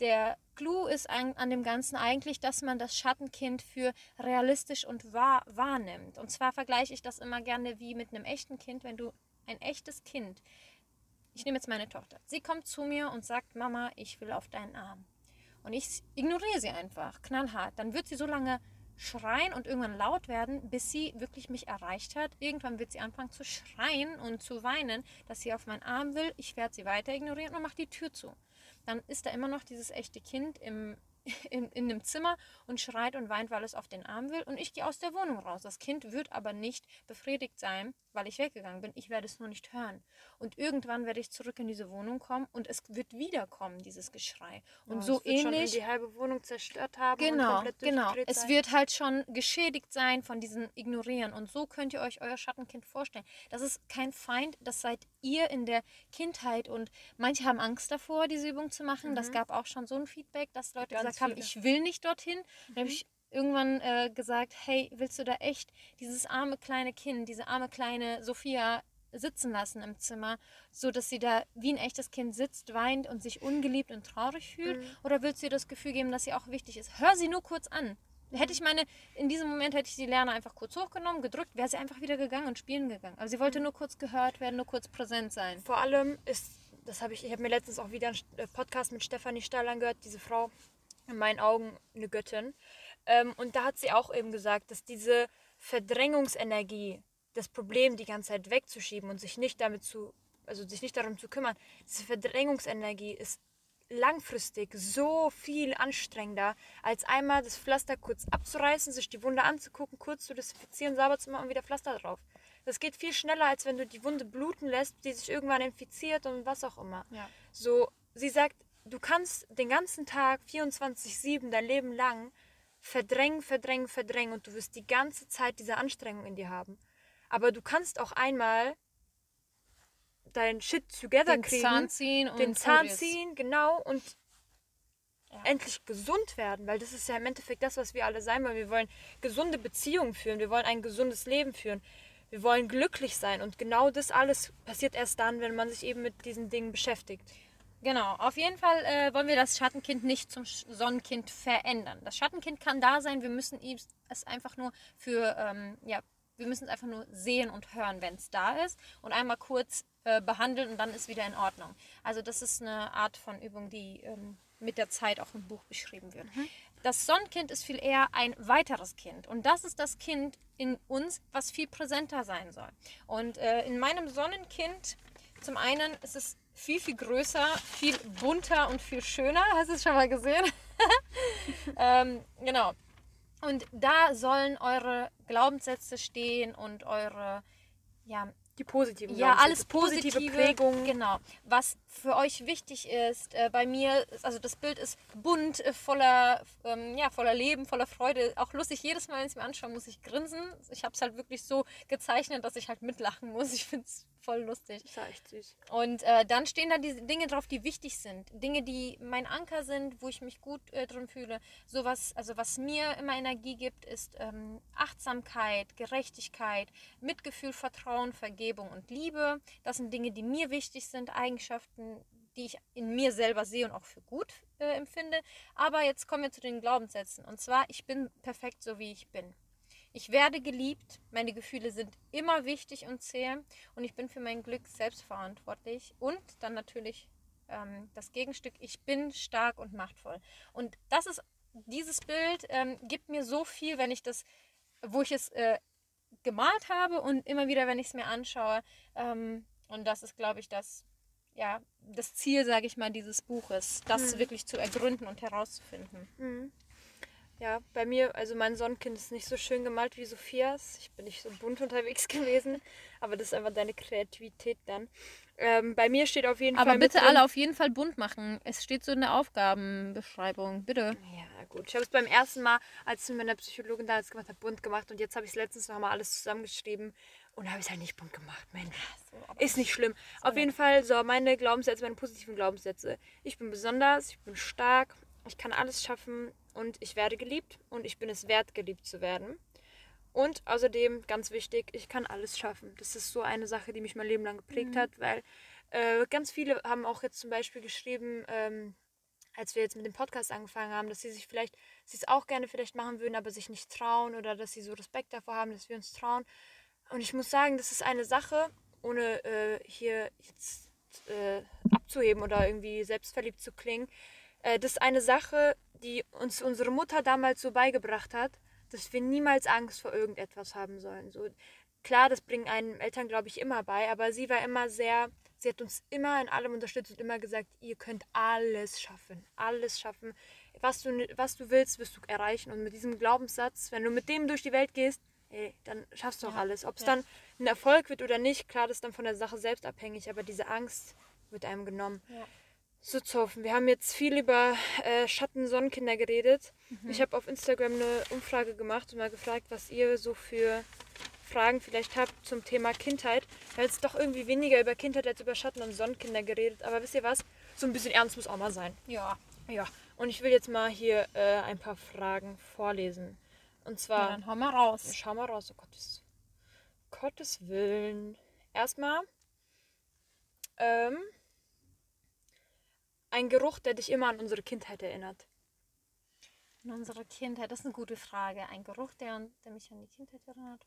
S2: der Clou ist an, an, dem Ganzen eigentlich, dass man das Schattenkind für realistisch und wahr wahrnimmt. Und zwar vergleiche ich das immer gerne wie mit einem echten Kind. Wenn du ein echtes Kind, ich nehme jetzt meine Tochter, sie kommt zu mir und sagt, Mama, ich will auf deinen Arm. Und ich ignoriere sie einfach, knallhart. Dann wird sie so lange schreien und irgendwann laut werden, bis sie wirklich mich erreicht hat. Irgendwann wird sie anfangen zu schreien und zu weinen, dass sie auf meinen Arm will. Ich werde sie weiter ignorieren und mache die Tür zu dann ist da immer noch dieses echte Kind im, [LAUGHS] in, in dem Zimmer und schreit und weint, weil es auf den Arm will. Und ich gehe aus der Wohnung raus. Das Kind wird aber nicht befriedigt sein, weil ich weggegangen bin. Ich werde es nur nicht hören. Und irgendwann werde ich zurück in diese Wohnung kommen und es wird wiederkommen, dieses Geschrei. Und oh, so es wird ähnlich.
S1: Schon die halbe Wohnung zerstört haben.
S2: Genau, genau. Es sein. wird halt schon geschädigt sein von diesem Ignorieren. Und so könnt ihr euch euer Schattenkind vorstellen. Das ist kein Feind, das seid ihr in der Kindheit. Und manche haben Angst davor, diese Übung zu machen. Mhm. Das gab auch schon so ein Feedback, dass Leute Ganz gesagt viele. haben, ich will nicht dorthin. Mhm. Dann habe ich irgendwann äh, gesagt, hey, willst du da echt dieses arme kleine Kind, diese arme kleine Sophia sitzen lassen im Zimmer, so dass sie da wie ein echtes Kind sitzt, weint und sich ungeliebt und traurig fühlt? Mhm. Oder willst du ihr das Gefühl geben, dass sie auch wichtig ist? Hör sie nur kurz an. Hätte ich meine, in diesem Moment hätte ich die Lerner einfach kurz hochgenommen, gedrückt, wäre sie einfach wieder gegangen und spielen gegangen. Aber sie wollte mhm. nur kurz gehört werden, nur kurz präsent sein.
S1: Vor allem ist, das habe ich, ich habe mir letztens auch wieder einen äh, Podcast mit Stefanie Stahl angehört, diese Frau, in meinen Augen eine Göttin. Ähm, und da hat sie auch eben gesagt, dass diese Verdrängungsenergie, das Problem die ganze Zeit wegzuschieben und sich nicht damit zu, also sich nicht darum zu kümmern, diese Verdrängungsenergie ist langfristig so viel anstrengender, als einmal das Pflaster kurz abzureißen, sich die Wunde anzugucken, kurz zu desinfizieren, sauber zu machen und wieder Pflaster drauf. Das geht viel schneller, als wenn du die Wunde bluten lässt, die sich irgendwann infiziert und was auch immer. Ja. So, sie sagt, du kannst den ganzen Tag 24-7 dein Leben lang verdrängen, verdrängen, verdrängen und du wirst die ganze Zeit diese Anstrengung in dir haben. Aber du kannst auch einmal dein Shit together
S2: den
S1: kriegen.
S2: Zahn ziehen und
S1: den Zahn ziehen, genau, und ja. endlich gesund werden, weil das ist ja im Endeffekt das, was wir alle sein wollen. Wir wollen gesunde Beziehungen führen, wir wollen ein gesundes Leben führen, wir wollen glücklich sein und genau das alles passiert erst dann, wenn man sich eben mit diesen Dingen beschäftigt.
S2: Genau, auf jeden Fall äh, wollen wir das Schattenkind nicht zum Sonnenkind verändern. Das Schattenkind kann da sein, wir müssen es einfach nur für, ähm, ja, wir müssen es einfach nur sehen und hören, wenn es da ist und einmal kurz äh, behandeln und dann ist wieder in Ordnung. Also das ist eine Art von Übung, die ähm, mit der Zeit auch im Buch beschrieben wird. Mhm. Das Sonnenkind ist viel eher ein weiteres Kind und das ist das Kind in uns, was viel präsenter sein soll. Und äh, in meinem Sonnenkind, zum einen ist es viel, viel größer, viel bunter und viel schöner. Hast du es schon mal gesehen? [LAUGHS] ähm, genau. Und da sollen eure Glaubenssätze stehen und eure ja,
S1: die positiven.
S2: Ja, alles positive, positive Prägungen. Genau. Was für euch wichtig ist, äh, bei mir, also das Bild ist bunt, äh, voller, ähm, ja, voller Leben, voller Freude, auch lustig. Jedes Mal, wenn ich es mir anschaue, muss ich grinsen. Ich habe es halt wirklich so gezeichnet, dass ich halt mitlachen muss. [LAUGHS] Ich finde es voll lustig.
S1: Das echt süß.
S2: Und äh, dann stehen da diese Dinge drauf, die wichtig sind. Dinge, die mein Anker sind, wo ich mich gut äh, drin fühle. Sowas, also was mir immer Energie gibt, ist ähm, Achtsamkeit, Gerechtigkeit, Mitgefühl, Vertrauen, Vergebung und Liebe. Das sind Dinge, die mir wichtig sind, Eigenschaften, die ich in mir selber sehe und auch für gut äh, empfinde. Aber jetzt kommen wir zu den Glaubenssätzen. Und zwar, ich bin perfekt so, wie ich bin. Ich werde geliebt, meine Gefühle sind immer wichtig und zäh und ich bin für mein Glück selbst verantwortlich. Und dann natürlich ähm, das Gegenstück, ich bin stark und machtvoll. Und das ist, dieses Bild ähm, gibt mir so viel, wenn ich das, wo ich es äh, gemalt habe und immer wieder, wenn ich es mir anschaue. Ähm, und das ist, glaube ich, das, ja, das Ziel, sage ich mal, dieses Buches, das mhm. wirklich zu ergründen und herauszufinden. Mhm.
S1: Ja, bei mir, also mein Sonnenkind ist nicht so schön gemalt wie Sophias. Ich bin nicht so bunt [LAUGHS] unterwegs gewesen, aber das ist einfach deine Kreativität dann. Ähm, bei mir steht auf jeden
S2: Aber
S1: Fall. mit
S2: bitte alle auf jeden Fall bunt machen. Es steht so in der Aufgabenbeschreibung. Bitte.
S1: Ja, gut. Ich habe es beim ersten Mal, als ich mit meiner Psychologin damals gemacht habe, bunt gemacht und jetzt habe ich es letztens noch mal alles zusammengeschrieben und habe ich es halt nicht bunt gemacht. Mensch. Ist nicht schlimm. Auf jeden Fall, so, meine Glaubenssätze, meine positiven Glaubenssätze. Ich bin besonders, ich bin stark, ich kann alles schaffen und ich werde geliebt und ich bin es wert, geliebt zu werden. Und außerdem, ganz wichtig, ich kann alles schaffen. Das ist so eine Sache, die mich mein Leben lang geprägt hat, weil äh, ganz viele haben auch jetzt zum Beispiel geschrieben, ähm, als wir jetzt mit dem Podcast angefangen haben, dass sie sich vielleicht, sie es auch gerne vielleicht machen würden, aber sich nicht trauen oder dass sie so Respekt davor haben, dass wir uns trauen. Und ich muss sagen, das ist eine Sache, ohne äh, hier jetzt äh, abzuheben oder irgendwie selbstverliebt zu klingen. Äh, das ist eine Sache, die uns unsere Mutter damals so beigebracht hat, dass wir niemals Angst vor irgendetwas haben sollen. So, klar, das bringen einen Eltern, glaube ich, immer bei, aber sie war immer sehr, sie hat uns immer in allem unterstützt und immer gesagt, ihr könnt alles schaffen, alles schaffen. Was du, was du willst, wirst du erreichen. Und mit diesem Glaubenssatz, wenn du mit dem durch die Welt gehst, ey, dann schaffst du auch
S2: Ja,
S1: alles. Ob es
S2: ja.
S1: dann ein Erfolg wird oder nicht, klar, das ist dann von der Sache selbst abhängig, aber diese Angst wird einem genommen.
S2: Ja.
S1: So, Zofen, wir haben jetzt viel über äh, Schatten-Sonnenkinder geredet.
S2: Mhm.
S1: Ich habe auf Instagram eine Umfrage gemacht und mal gefragt, was ihr so für Fragen vielleicht habt zum Thema Kindheit. Wir haben jetzt doch irgendwie weniger über Kindheit als über Schatten- und Sonnenkinder geredet. Aber wisst ihr was? So ein bisschen ernst muss auch mal sein.
S2: Ja.
S1: Ja, und ich will jetzt mal hier äh, ein paar Fragen vorlesen. Und
S2: Na,
S1: zwar,
S2: dann hau mal raus.
S1: schau mal raus, oh Gottes, Gottes Willen. Erstmal, ähm, ein Geruch, der dich immer an unsere Kindheit erinnert.
S2: In unserer Kindheit, das ist eine gute Frage. Ein Geruch, der, der mich an die Kindheit erinnert.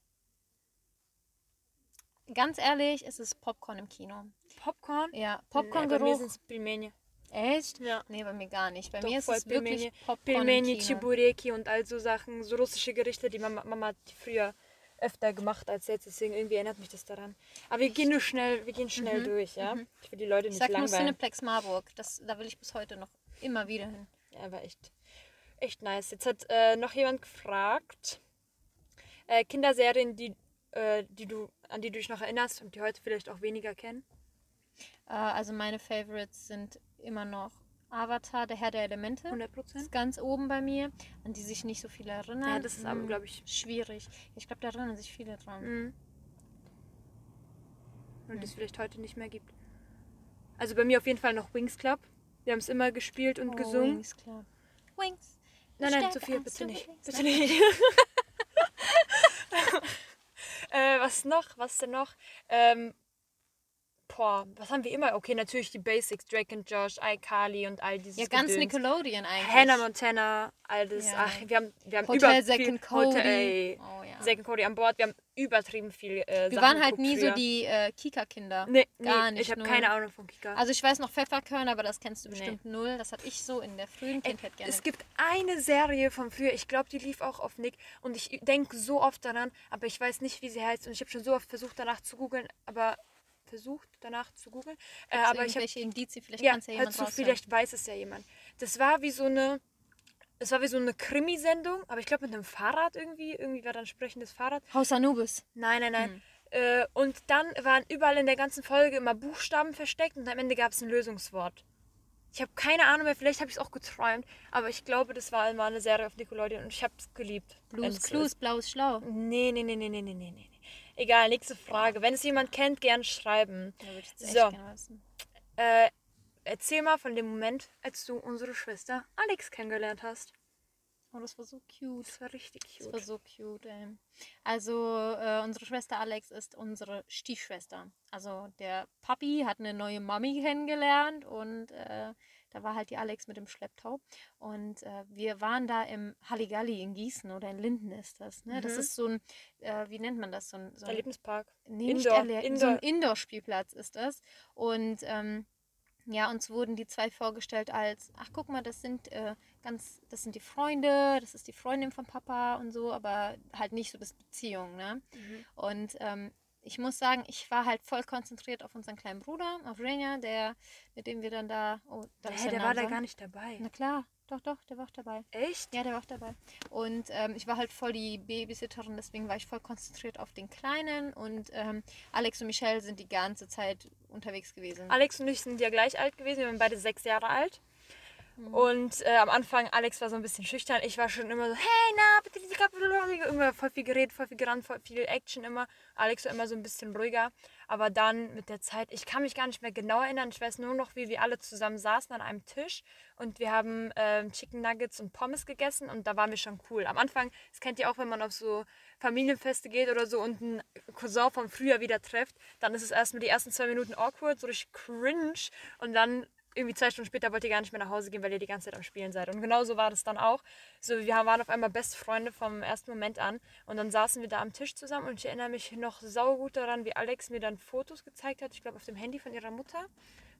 S2: Ganz ehrlich, es ist Popcorn im Kino.
S1: Popcorn?
S2: Ja,
S1: Nee, bei mir
S2: Popcorn-Geruch.
S1: sind es Pilmeni.
S2: Echt?
S1: Ja.
S2: Nee, bei mir gar nicht. Bei
S1: Doch,
S2: mir ist es wirklich
S1: Pilmeni.
S2: Popcorn im
S1: Pilmeni,
S2: Kino.
S1: Chibureki und all so Sachen, so russische Gerichte, die Mama, Mama früher öfter gemacht als jetzt, deswegen irgendwie erinnert mich das daran. Aber wir gehen nur schnell, wir gehen schnell durch, ja? Ich will die Leute
S2: Ich
S1: nicht
S2: sag nur
S1: langweilen.
S2: Cineplex Marburg. Das, da will ich bis heute noch immer wieder hin.
S1: Ja, war echt, echt nice. Jetzt hat äh, noch jemand gefragt, äh, Kinderserien, die, äh, die du, an die du dich noch erinnerst und die heute vielleicht auch weniger kennen.
S2: Äh, also meine Favorites sind immer noch Avatar, der Herr der Elemente.
S1: 100
S2: ist
S1: Prozent.
S2: ganz oben bei mir, an die sich nicht so viele erinnern.
S1: Ja, das ist aber,
S2: Mm,
S1: glaube ich,
S2: schwierig. Ich glaube, da erinnern sich viele dran.
S1: Mhm. Und es vielleicht heute nicht mehr gibt. Also bei mir auf jeden Fall noch Wings Club. Wir haben es immer gespielt und
S2: Oh,
S1: gesungen.
S2: Wings, klar. Wings.
S1: Nein, nein, Sophia, bitte nicht.
S2: Wings.
S1: Bitte nicht. [LAUGHS] äh, was noch? Was denn noch? Ähm, boah, was haben wir immer? Okay, natürlich die Basics. Drake und Josh, iCarly und all dieses
S2: Ja, ganz
S1: Gedöns.
S2: Nickelodeon eigentlich.
S1: Hannah Montana, all das.
S2: Ja.
S1: Ach, wir haben, wir haben
S2: Hotel
S1: über
S2: Zack and Cody.
S1: Hotel,
S2: Oh, ja.
S1: Zack and Cody an Bord. Wir haben übertrieben viel äh,
S2: Wir
S1: Sachen
S2: waren halt nie so
S1: früher.
S2: die äh, Kika-Kinder.
S1: Nee,
S2: Gar
S1: nee,
S2: nicht,
S1: Ich habe keine Ahnung von Kika.
S2: Also ich weiß noch Pfefferkörner, aber das kennst du
S1: Nee.
S2: bestimmt null. Das hatte ich so in der frühen Kindheit gerne.
S1: Es gibt eine Serie von früher, ich glaube, die lief auch auf Nick und ich denke so oft daran, aber ich weiß nicht, wie sie heißt und ich habe schon so oft versucht danach zu googeln, aber versucht danach zu googeln, äh, aber ich habe
S2: Indizien, vielleicht
S1: ja,
S2: kann es ja jemand raushören.
S1: vielleicht weiß es ja jemand. Das war wie so eine es war wie so eine Krimi-Sendung, aber ich glaube mit einem Fahrrad irgendwie, irgendwie war da ein sprechendes Fahrrad.
S2: Haus Anubis.
S1: Nein, nein, nein.
S2: Hm.
S1: Äh, und dann waren überall in der ganzen Folge immer Buchstaben versteckt und am Ende gab es ein Lösungswort. Ich habe keine Ahnung mehr, vielleicht habe ich es auch geträumt, aber ich glaube, das war mal eine Serie auf Nickelodeon und ich habe es geliebt.
S2: Blues Clues. Blaues Schlau.
S1: Nee, nee, nee, nee, nee, nee, nee, nee. Egal, nächste Frage. Wenn es jemand kennt, gern schreiben.
S2: Da würde ich
S1: So.
S2: gerne wissen.
S1: Äh, erzähl mal von dem Moment, als du unsere Schwester Alex kennengelernt hast.
S2: Oh, das war so cute.
S1: Das war richtig
S2: Das war
S1: cute.
S2: so cute, ey. Also, äh, unsere Schwester Alex ist unsere Stiefschwester. Also, der Papi hat eine neue Mami kennengelernt und äh, da war halt die Alex mit dem Schlepptau. Und äh, wir waren da im Halligalli in Gießen oder in Linden ist das. Ne? Das
S1: Mhm.
S2: ist so ein, äh, wie nennt man das? So ein, so ein
S1: Erlebnispark.
S2: Nee, nicht
S1: Indoor,
S2: Erle-
S1: Indoor.
S2: So ein Indoor-Spielplatz ist das. Und ähm, ja, uns wurden die zwei vorgestellt als, ach guck mal, das sind äh, ganz, das sind die Freunde, das ist die Freundin von Papa und so, aber halt nicht so das Beziehung, ne?
S1: Mhm.
S2: Und ähm, ich muss sagen, ich war halt voll konzentriert auf unseren kleinen Bruder, auf Renia, der, mit dem wir dann da, oh, da
S1: Hä, der war da gar nicht dabei.
S2: Na klar, Doch, doch, der war auch dabei.
S1: Echt?
S2: Ja, der war auch dabei. Und ähm, ich war halt voll die Babysitterin, deswegen war ich voll konzentriert auf den Kleinen. Und ähm, Alex und Michelle sind die ganze Zeit unterwegs gewesen.
S1: Alex und ich sind ja gleich alt gewesen, wir waren beide sechs Jahre alt. Und äh, am Anfang, Alex war so ein bisschen schüchtern. Ich war schon immer so, hey, na, bitte, die Kappe- immer voll viel geredet, voll viel gerannt, voll viel Action immer. Alex war immer so ein bisschen ruhiger. Aber dann mit der Zeit, ich kann mich gar nicht mehr genau erinnern. Ich weiß nur noch, wie wir alle zusammen saßen an einem Tisch und wir haben ähm, Chicken Nuggets und Pommes gegessen und da waren wir schon cool. Am Anfang, das kennt ihr auch, wenn man auf so Familienfeste geht oder so und einen Cousin von früher wieder trifft, dann ist es erstmal die ersten zwei Minuten awkward, so richtig cringe und dann irgendwie zwei Stunden später wollt ihr gar nicht mehr nach Hause gehen, weil ihr die ganze Zeit am Spielen seid. Und genau so war das dann auch. So, wir waren auf einmal beste Freunde vom ersten Moment an. Und dann saßen wir da am Tisch zusammen und ich erinnere mich noch saugut daran, wie Alex mir dann Fotos gezeigt hat, ich glaube auf dem Handy von ihrer Mutter,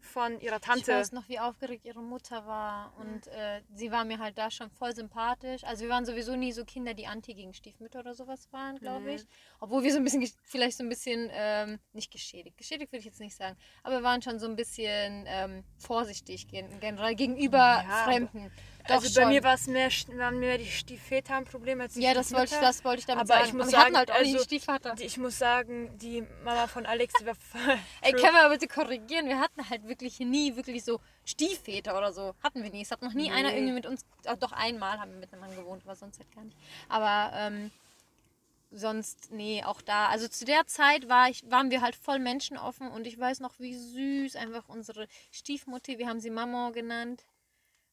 S1: von ihrer
S2: Ich
S1: Tante.
S2: weiß noch, wie aufgeregt ihre Mutter war. Und äh, sie war mir halt da schon voll sympathisch. Also wir waren sowieso nie so Kinder, die anti gegen Stiefmütter oder sowas waren, glaube
S1: Nee.
S2: ich. Obwohl wir so ein bisschen, vielleicht so ein bisschen, ähm, nicht geschädigt. Geschädigt würde ich jetzt nicht sagen. Aber wir waren schon so ein bisschen ähm, vorsichtig gen generell gegenüber
S1: Ja,
S2: Fremden. Doch
S1: also bei
S2: schon.
S1: mir war es mehr, waren mehr die Stiefväter ein Problem als die
S2: Ja, das wollte ich, das wollte ich damit
S1: Aber
S2: sagen.
S1: ich muss
S2: Aber
S1: sagen,
S2: halt auch
S1: also,
S2: Stiefvater.
S1: Die- Ich muss sagen, die Mama von Alex, die war [LAUGHS] voll.
S2: Ey, können wir bitte korrigieren? Wir hatten halt wirklich nie wirklich so Stiefväter oder so. Hatten wir nie. Es hat noch nie
S1: Nee.
S2: einer irgendwie mit uns. Ach, doch einmal haben wir miteinander gewohnt, aber sonst halt gar nicht. Aber ähm, sonst, nee, auch da. Also zu der Zeit war ich, waren wir halt voll menschenoffen und ich weiß noch, wie süß einfach unsere Stiefmutti, wir haben sie Mama genannt.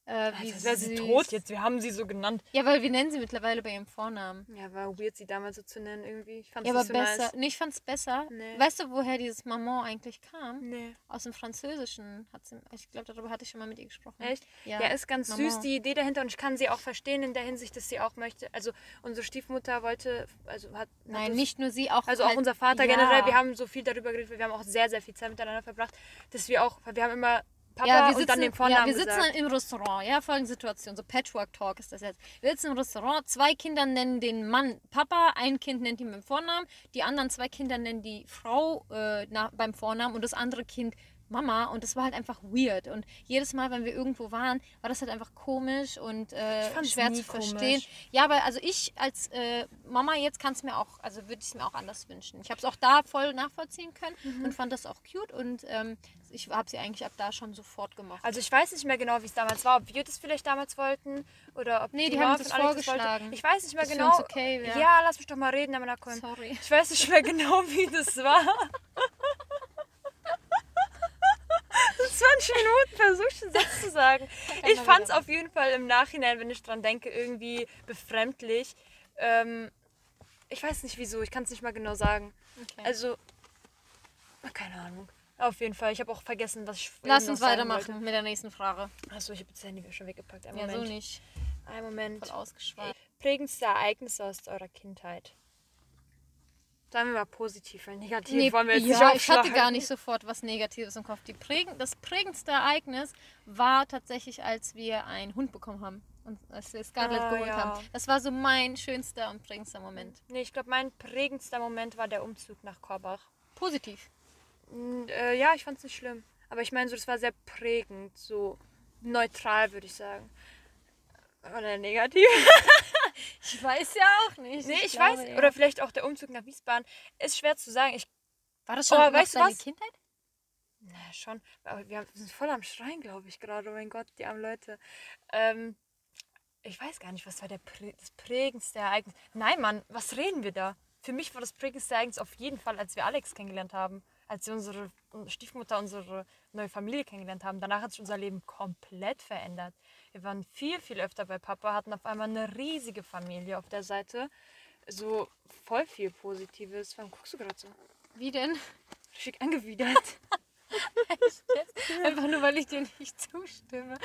S2: Äh, wie
S1: Als wäre sie tot jetzt. Wir haben sie so genannt.
S2: Ja, weil wir nennen sie mittlerweile bei ihrem Vornamen.
S1: Ja, war weird, sie damals so zu nennen irgendwie. Ich fand
S2: Ja, aber
S1: so
S2: besser.
S1: nice.
S2: Nee, ich fand's besser.
S1: Nee.
S2: Weißt du, woher dieses Maman eigentlich kam?
S1: Nee.
S2: Aus dem Französischen. Hat sie, ich glaube, darüber hatte ich schon mal mit ihr gesprochen.
S1: Echt?
S2: Ja,
S1: Ja, ist ganz
S2: Maman.
S1: süß die Idee dahinter und ich kann sie auch verstehen in der Hinsicht, dass sie auch möchte. Also unsere Stiefmutter wollte, also hat. hat
S2: Nein,
S1: das-
S2: nicht nur sie, auch
S1: Also auch
S2: halt-
S1: unser Vater
S2: ja.
S1: generell, wir haben so viel darüber geredet, wir haben auch sehr, sehr viel Zeit miteinander verbracht, dass wir auch, wir haben immer Papa
S2: ja, wir sitzen,
S1: dann den
S2: ja,
S1: Vornamen
S2: wir sitzen
S1: gesagt.
S2: im Restaurant, ja, folgende Situation, so Patchwork-Talk ist das jetzt. Wir sitzen im Restaurant, zwei Kinder nennen den Mann Papa, ein Kind nennt ihn beim Vornamen, die anderen zwei Kinder nennen die Frau äh, nach, beim Vornamen und das andere Kind Mama und das war halt einfach weird und jedes Mal, wenn wir irgendwo waren, war das halt einfach komisch und äh, schwer zu verstehen.
S1: komisch.
S2: Ja, aber also ich als äh, Mama jetzt kann es mir auch, also würde ich es mir auch anders wünschen. Ich habe es auch da voll nachvollziehen können
S1: Mhm.
S2: und fand das auch cute und ähm, ich habe sie eigentlich ab da schon sofort gemacht.
S1: Also ich weiß nicht mehr genau, wie es damals war, ob wir das vielleicht damals wollten oder ob
S2: Nee, die
S1: Mama
S2: haben das vorgeschlagen.
S1: wollte. Ich weiß nicht mehr
S2: Das
S1: genau.
S2: okay wär.
S1: ja, lass mich doch mal reden, aber komm.
S2: Sorry.
S1: Ich weiß nicht mehr [LAUGHS] genau, wie das war. [LAUGHS] 20 Minuten versucht, einen Satz zu sagen. Ich fand es auf jeden Fall im Nachhinein, wenn ich dran denke, irgendwie befremdlich. Ähm, ich weiß nicht wieso, ich kann es nicht mal genau sagen.
S2: Okay.
S1: Also, keine Ahnung. Auf jeden Fall, ich habe auch vergessen, was ich
S2: Lass uns weitermachen mit der nächsten Frage.
S1: wollte. Achso, ich habe das Handy schon weggepackt. Einen
S2: Ja,
S1: Moment.
S2: so nicht.
S1: Einen Moment.
S2: Voll ausgeschweift.
S1: Prägendste Ereignisse aus eurer Kindheit. Sagen wir mal positiv, weil negativ
S2: Nee,
S1: wollen wir jetzt
S2: ja,
S1: nicht
S2: ich hatte gar nicht sofort was Negatives im Kopf. Die prägen, das prägendste Ereignis war tatsächlich, als wir einen Hund bekommen haben und als wir Scarlett
S1: Ah,
S2: geholt
S1: ja.
S2: haben. Das war so mein schönster und prägendster Moment.
S1: Nee, ich glaube, mein prägendster Moment war der Umzug nach Korbach.
S2: Positiv.
S1: Mm, äh, ja, ich fand es nicht schlimm. Aber ich meine, so, das war sehr prägend, so neutral, würde ich sagen. Oder negativ? [LAUGHS]
S2: Ich weiß ja auch nicht.
S1: Nee, ich,
S2: glaube,
S1: weiß.
S2: ja.
S1: Oder vielleicht auch der Umzug nach Wiesbaden. Ist schwer zu sagen. Ich,
S2: war das schon
S1: Oh, weißt du
S2: deine
S1: was?
S2: Kindheit?
S1: na, schon. Aber wir sind voll am Schreien, glaube ich, gerade. Oh mein Gott, die armen Leute. Ähm, ich weiß gar nicht, was war der prä das prägendste Ereignis. Nein, Mann, was reden wir da? Für mich war das prägendste Ereignis auf jeden Fall, als wir Alex kennengelernt haben. Als wir unsere Stiefmutter, unsere neue Familie kennengelernt haben. Danach hat sich unser Leben komplett verändert. Wir waren viel, viel öfter bei Papa, hatten auf einmal eine riesige Familie auf der Seite. So voll viel Positives. Warum guckst du gerade so?
S2: Wie denn?
S1: Schick angewidert. [LAUGHS]
S2: Einfach nur, weil ich dir nicht zustimme.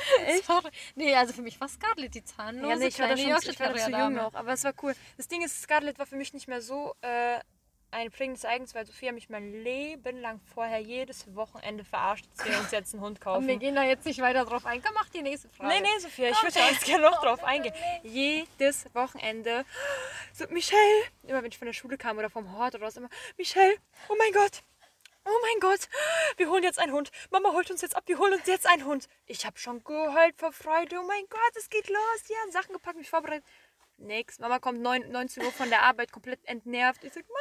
S2: Sorry. Nee, also für mich war Scarlett die zahnlose
S1: Ja, nee, ich war da schon ich war zu jung noch. Aber es war cool. Das Ding ist, Scarlett war für mich nicht mehr so äh, ein prägendes Ereignis, weil Sophia mich mein Leben lang vorher jedes Wochenende verarscht, dass wir uns jetzt einen Hund
S2: Und
S1: kaufen.
S2: wir gehen da jetzt nicht weiter drauf ein. Komm, mach die nächste Frage.
S1: Nee, nee, Sophia, ich würde jetzt gerne noch drauf eingehen. Jedes Wochenende. So, Michelle, immer wenn ich von der Schule kam oder vom Hort oder was immer, Michelle, oh mein Gott, oh mein Gott, wir holen jetzt einen Hund. Mama holt uns jetzt ab, wir holen uns jetzt einen Hund. Ich habe schon geheult vor Freude. Oh mein Gott, es geht los. Ja, Sachen gepackt, mich vorbereitet. Nix. Mama kommt 9, 19 Uhr von der Arbeit, komplett entnervt. Ich sag, Mama,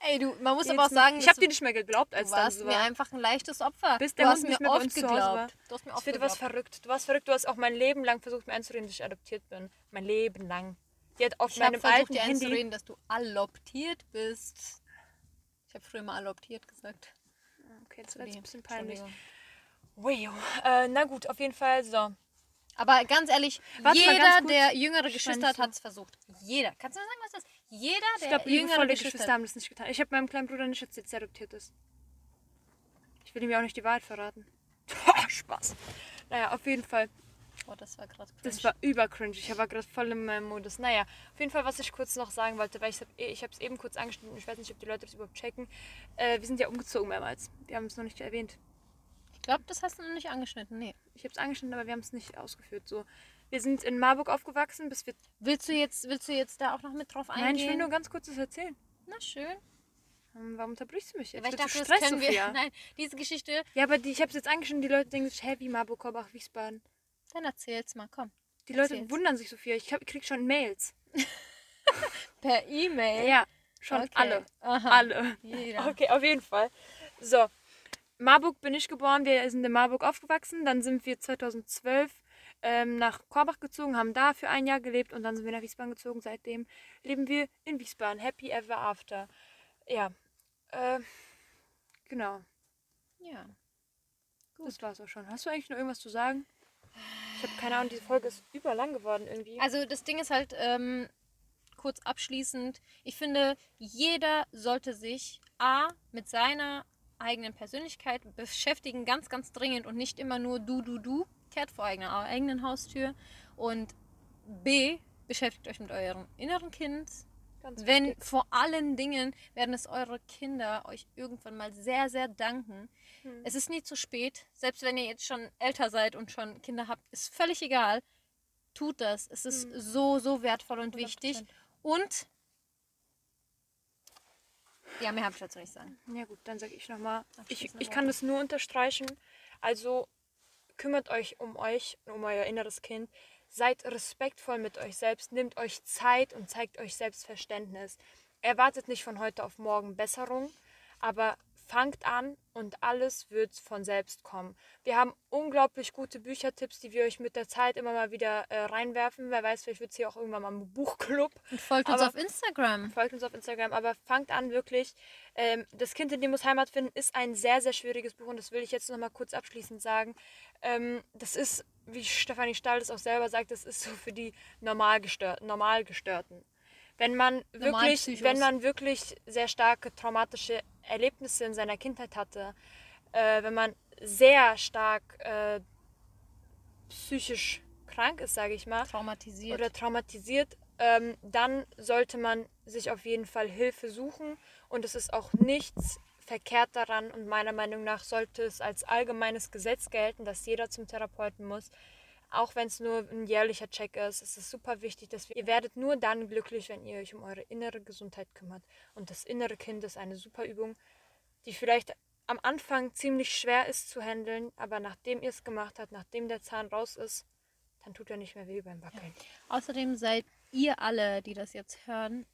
S2: Ey, du, man muss
S1: Jedes
S2: aber auch sagen,
S1: ich habe dir nicht mehr geglaubt,
S2: du
S1: als das
S2: warst
S1: so
S2: mir
S1: war.
S2: einfach ein leichtes Opfer.
S1: Bis
S2: du
S1: der
S2: hast
S1: Hund
S2: mir
S1: nicht
S2: oft geglaubt. Du hast mir
S1: Ich
S2: oft
S1: finde, du warst verrückt. Du warst verrückt. Du hast auch mein Leben lang versucht, mir einzureden, dass ich adoptiert bin. Mein Leben lang. Die hat auf
S2: Ich habe
S1: meinem
S2: versucht,
S1: alten
S2: dir
S1: Handy...
S2: einzureden, dass du adoptiert bist. Ich habe früher mal adoptiert gesagt.
S1: Okay, das war jetzt ein bisschen peinlich. Wow. Äh, na gut, auf jeden Fall so.
S2: Aber ganz ehrlich,
S1: Warte
S2: jeder,
S1: ganz
S2: der jüngere
S1: Ich
S2: Geschwister hat, hat es versucht. Jeder. Kannst du mir sagen, was das ist? Jeder,
S1: Ich
S2: der
S1: glaube,
S2: jüngere
S1: liebevolle
S2: Geschwister,
S1: Geschwister haben das nicht getan. Ich habe meinem kleinen Bruder nicht erzählt, dass er adoptiert ist. Ich will ihm ja auch nicht die Wahrheit verraten. Spaß. Naja, auf jeden Fall.
S2: Oh, das war gerade
S1: Das war übercringe. Ich war gerade voll in meinem Modus. Naja, auf jeden Fall, was ich kurz noch sagen wollte, weil ich habe ich es eben kurz angeschnitten. Ich weiß nicht, ob die Leute das überhaupt checken. Äh, wir sind ja umgezogen mehrmals. Wir haben es noch nicht erwähnt.
S2: Ich glaube, das hast du noch nicht angeschnitten. Nee.
S1: Ich habe es angeschnitten, aber wir haben es nicht ausgeführt. So, wir sind in Marburg aufgewachsen, bis wir.
S2: Willst du jetzt, willst du jetzt da auch noch mit drauf eingehen?
S1: Nein, ich will nur ganz kurz das erzählen.
S2: Na schön.
S1: Hm, Warum unterbrichst du mich jetzt?
S2: Weil ich dachte, das
S1: Stress,
S2: können wir.
S1: Sophia? [LAUGHS]
S2: Nein, diese Geschichte,
S1: Ja, aber die, ich habe es jetzt angeschnitten. Die Leute denken sich, hä, wie Marburg, Korbach, Wiesbaden.
S2: dann erzähl's mal, komm.
S1: Die Leute
S2: Erzähl's.
S1: wundern sich, Sophia. Ich hab, krieg schon Mails. [LAUGHS]
S2: Per E-Mail.
S1: Ja, schon
S2: Okay.
S1: alle.
S2: Aha.
S1: Alle.
S2: Jeder.
S1: Okay, auf jeden Fall. So, Marburg bin ich geboren. Wir sind in Marburg aufgewachsen. Dann sind wir 2012 ähm, nach Korbach gezogen, haben da für ein Jahr gelebt und dann sind wir nach Wiesbaden gezogen. Seitdem leben wir in Wiesbaden. Happy ever after. Ja, äh, genau.
S2: Ja.
S1: Das war's auch schon. Hast du eigentlich noch irgendwas zu sagen? Ich habe keine Ahnung, diese Folge ist überlang geworden irgendwie.
S2: Also das Ding ist halt, ähm, kurz abschließend, ich finde, jeder sollte sich A mit seiner eigenen Persönlichkeit beschäftigen, ganz, ganz dringend und nicht immer nur du, du, du, kehrt vor eigener eigenen Haustür. Und B, beschäftigt euch mit eurem inneren Kind.
S1: Ganz
S2: Wenn
S1: wichtig.
S2: vor allen Dingen werden es eure Kinder euch irgendwann mal sehr, sehr danken.
S1: Hm.
S2: Es ist nie zu spät. Selbst wenn ihr jetzt schon älter seid und schon Kinder habt, ist völlig egal. Tut das. Es ist
S1: Hm.
S2: so, so wertvoll und wichtig.
S1: 100%.
S2: Und ja, mehr habe ich dazu nicht sagen.
S1: Ja gut, dann sage ich nochmal. Ich, ich kann das nur unterstreichen. Also kümmert euch um euch, um euer inneres Kind. Seid respektvoll mit euch selbst. Nehmt euch Zeit und zeigt euch Selbstverständnis. Erwartet nicht von heute auf morgen Besserung, aber fangt an und alles wird von selbst kommen. Wir haben unglaublich gute Büchertipps, die wir euch mit der Zeit immer mal wieder äh, reinwerfen. Wer weiß, vielleicht wird es hier auch irgendwann mal ein Buchclub.
S2: Und folgt uns auf Instagram.
S1: Folgt uns auf Instagram, aber fangt an wirklich. Ähm, das Kind in dem muss Heimat finden ist ein sehr, sehr schwieriges Buch und das will ich jetzt noch mal kurz abschließend sagen. Ähm, das ist, wie Stefanie Stahl das auch selber sagt, das ist so für die Normalgestör Normalgestörten. Wenn man wirklich, wenn man wirklich sehr starke traumatische Erlebnisse in seiner Kindheit hatte, äh, wenn man sehr stark äh, psychisch krank ist, sage ich mal,
S2: Traumatisiert.
S1: oder traumatisiert, ähm, dann sollte man sich auf jeden Fall Hilfe suchen. Und es ist auch nichts verkehrt daran. Und meiner Meinung nach sollte es als allgemeines Gesetz gelten, dass jeder zum Therapeuten muss, auch wenn es nur ein jährlicher Check ist. Es ist super wichtig, dass wir, ihr werdet nur dann glücklich, wenn ihr euch um eure innere Gesundheit kümmert und das innere Kind ist eine super Übung, die vielleicht am Anfang ziemlich schwer ist zu handeln, aber nachdem ihr es gemacht habt, nachdem der Zahn raus ist, dann tut er nicht mehr weh beim Wackeln.
S2: Außerdem seid ihr alle, die das jetzt hören,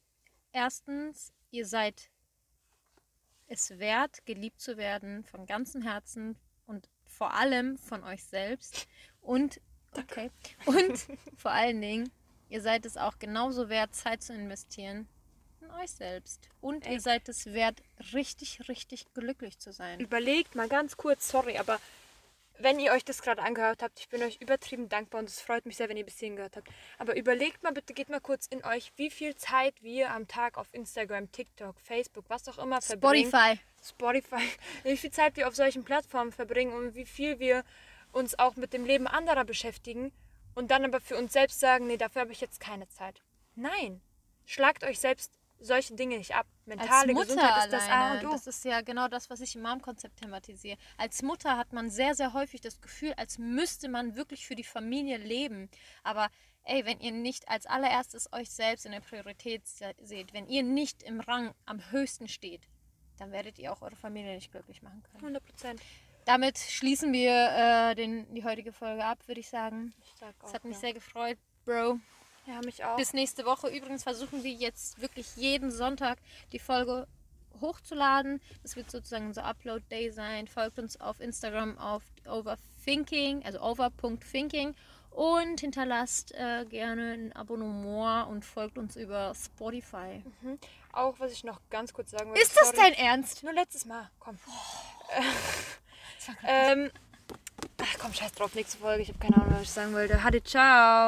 S2: erstens, ihr seid es wert, geliebt zu werden von ganzem Herzen und vor allem von euch selbst. Und, okay, und [LAUGHS] vor allen Dingen, ihr seid es auch genauso wert, Zeit zu investieren in euch selbst. Und
S1: Ey.
S2: ihr seid es wert, richtig, richtig glücklich zu sein.
S1: Überlegt mal ganz kurz, sorry, aber wenn ihr euch das gerade angehört habt, ich bin euch übertrieben dankbar und es freut mich sehr, wenn ihr bis hierhin gehört habt. Aber überlegt mal bitte, geht mal kurz in euch, wie viel Zeit wir am Tag auf Instagram, TikTok, Facebook, was auch immer verbringen.
S2: Spotify.
S1: Spotify, [LAUGHS] wie viel Zeit wir auf solchen Plattformen verbringen und wie viel wir uns auch mit dem Leben anderer beschäftigen und dann aber für uns selbst sagen, nee, dafür habe ich jetzt keine Zeit. Nein, schlagt euch selbst solche Dinge nicht ab. Mentale
S2: Mutter
S1: Gesundheit ist das A und O.
S2: das ist ja genau das, was ich im Mom-Konzept thematisiere. Als Mutter hat man sehr, sehr häufig das Gefühl, als müsste man wirklich für die Familie leben. Aber ey, wenn ihr nicht als allererstes euch selbst in der Priorität se- seht, wenn ihr nicht im Rang am höchsten steht, dann werdet ihr auch eure Familie nicht glücklich machen können.
S1: 100 Prozent.
S2: Damit schließen wir äh, den, die heutige Folge ab, würde ich sagen.
S1: Ich sag auch,
S2: Es hat mich
S1: ja.
S2: sehr gefreut, Bro.
S1: Ja, mich auch.
S2: Bis nächste Woche. Übrigens versuchen wir jetzt wirklich jeden Sonntag die Folge hochzuladen. Das wird sozusagen unser Upload-Day sein. Folgt uns auf Instagram auf overthinking, also over.thinking und hinterlasst äh, gerne ein Abonnement und folgt uns über Spotify.
S1: auch, was ich noch ganz kurz sagen wollte.
S2: Ist das
S1: sorry.
S2: dein Ernst?
S1: Nur letztes Mal. Komm. [LAUGHS] ähm, ach komm, scheiß drauf. Nächste Folge. Ich habe keine Ahnung, was ich sagen wollte. Hatte, ciao.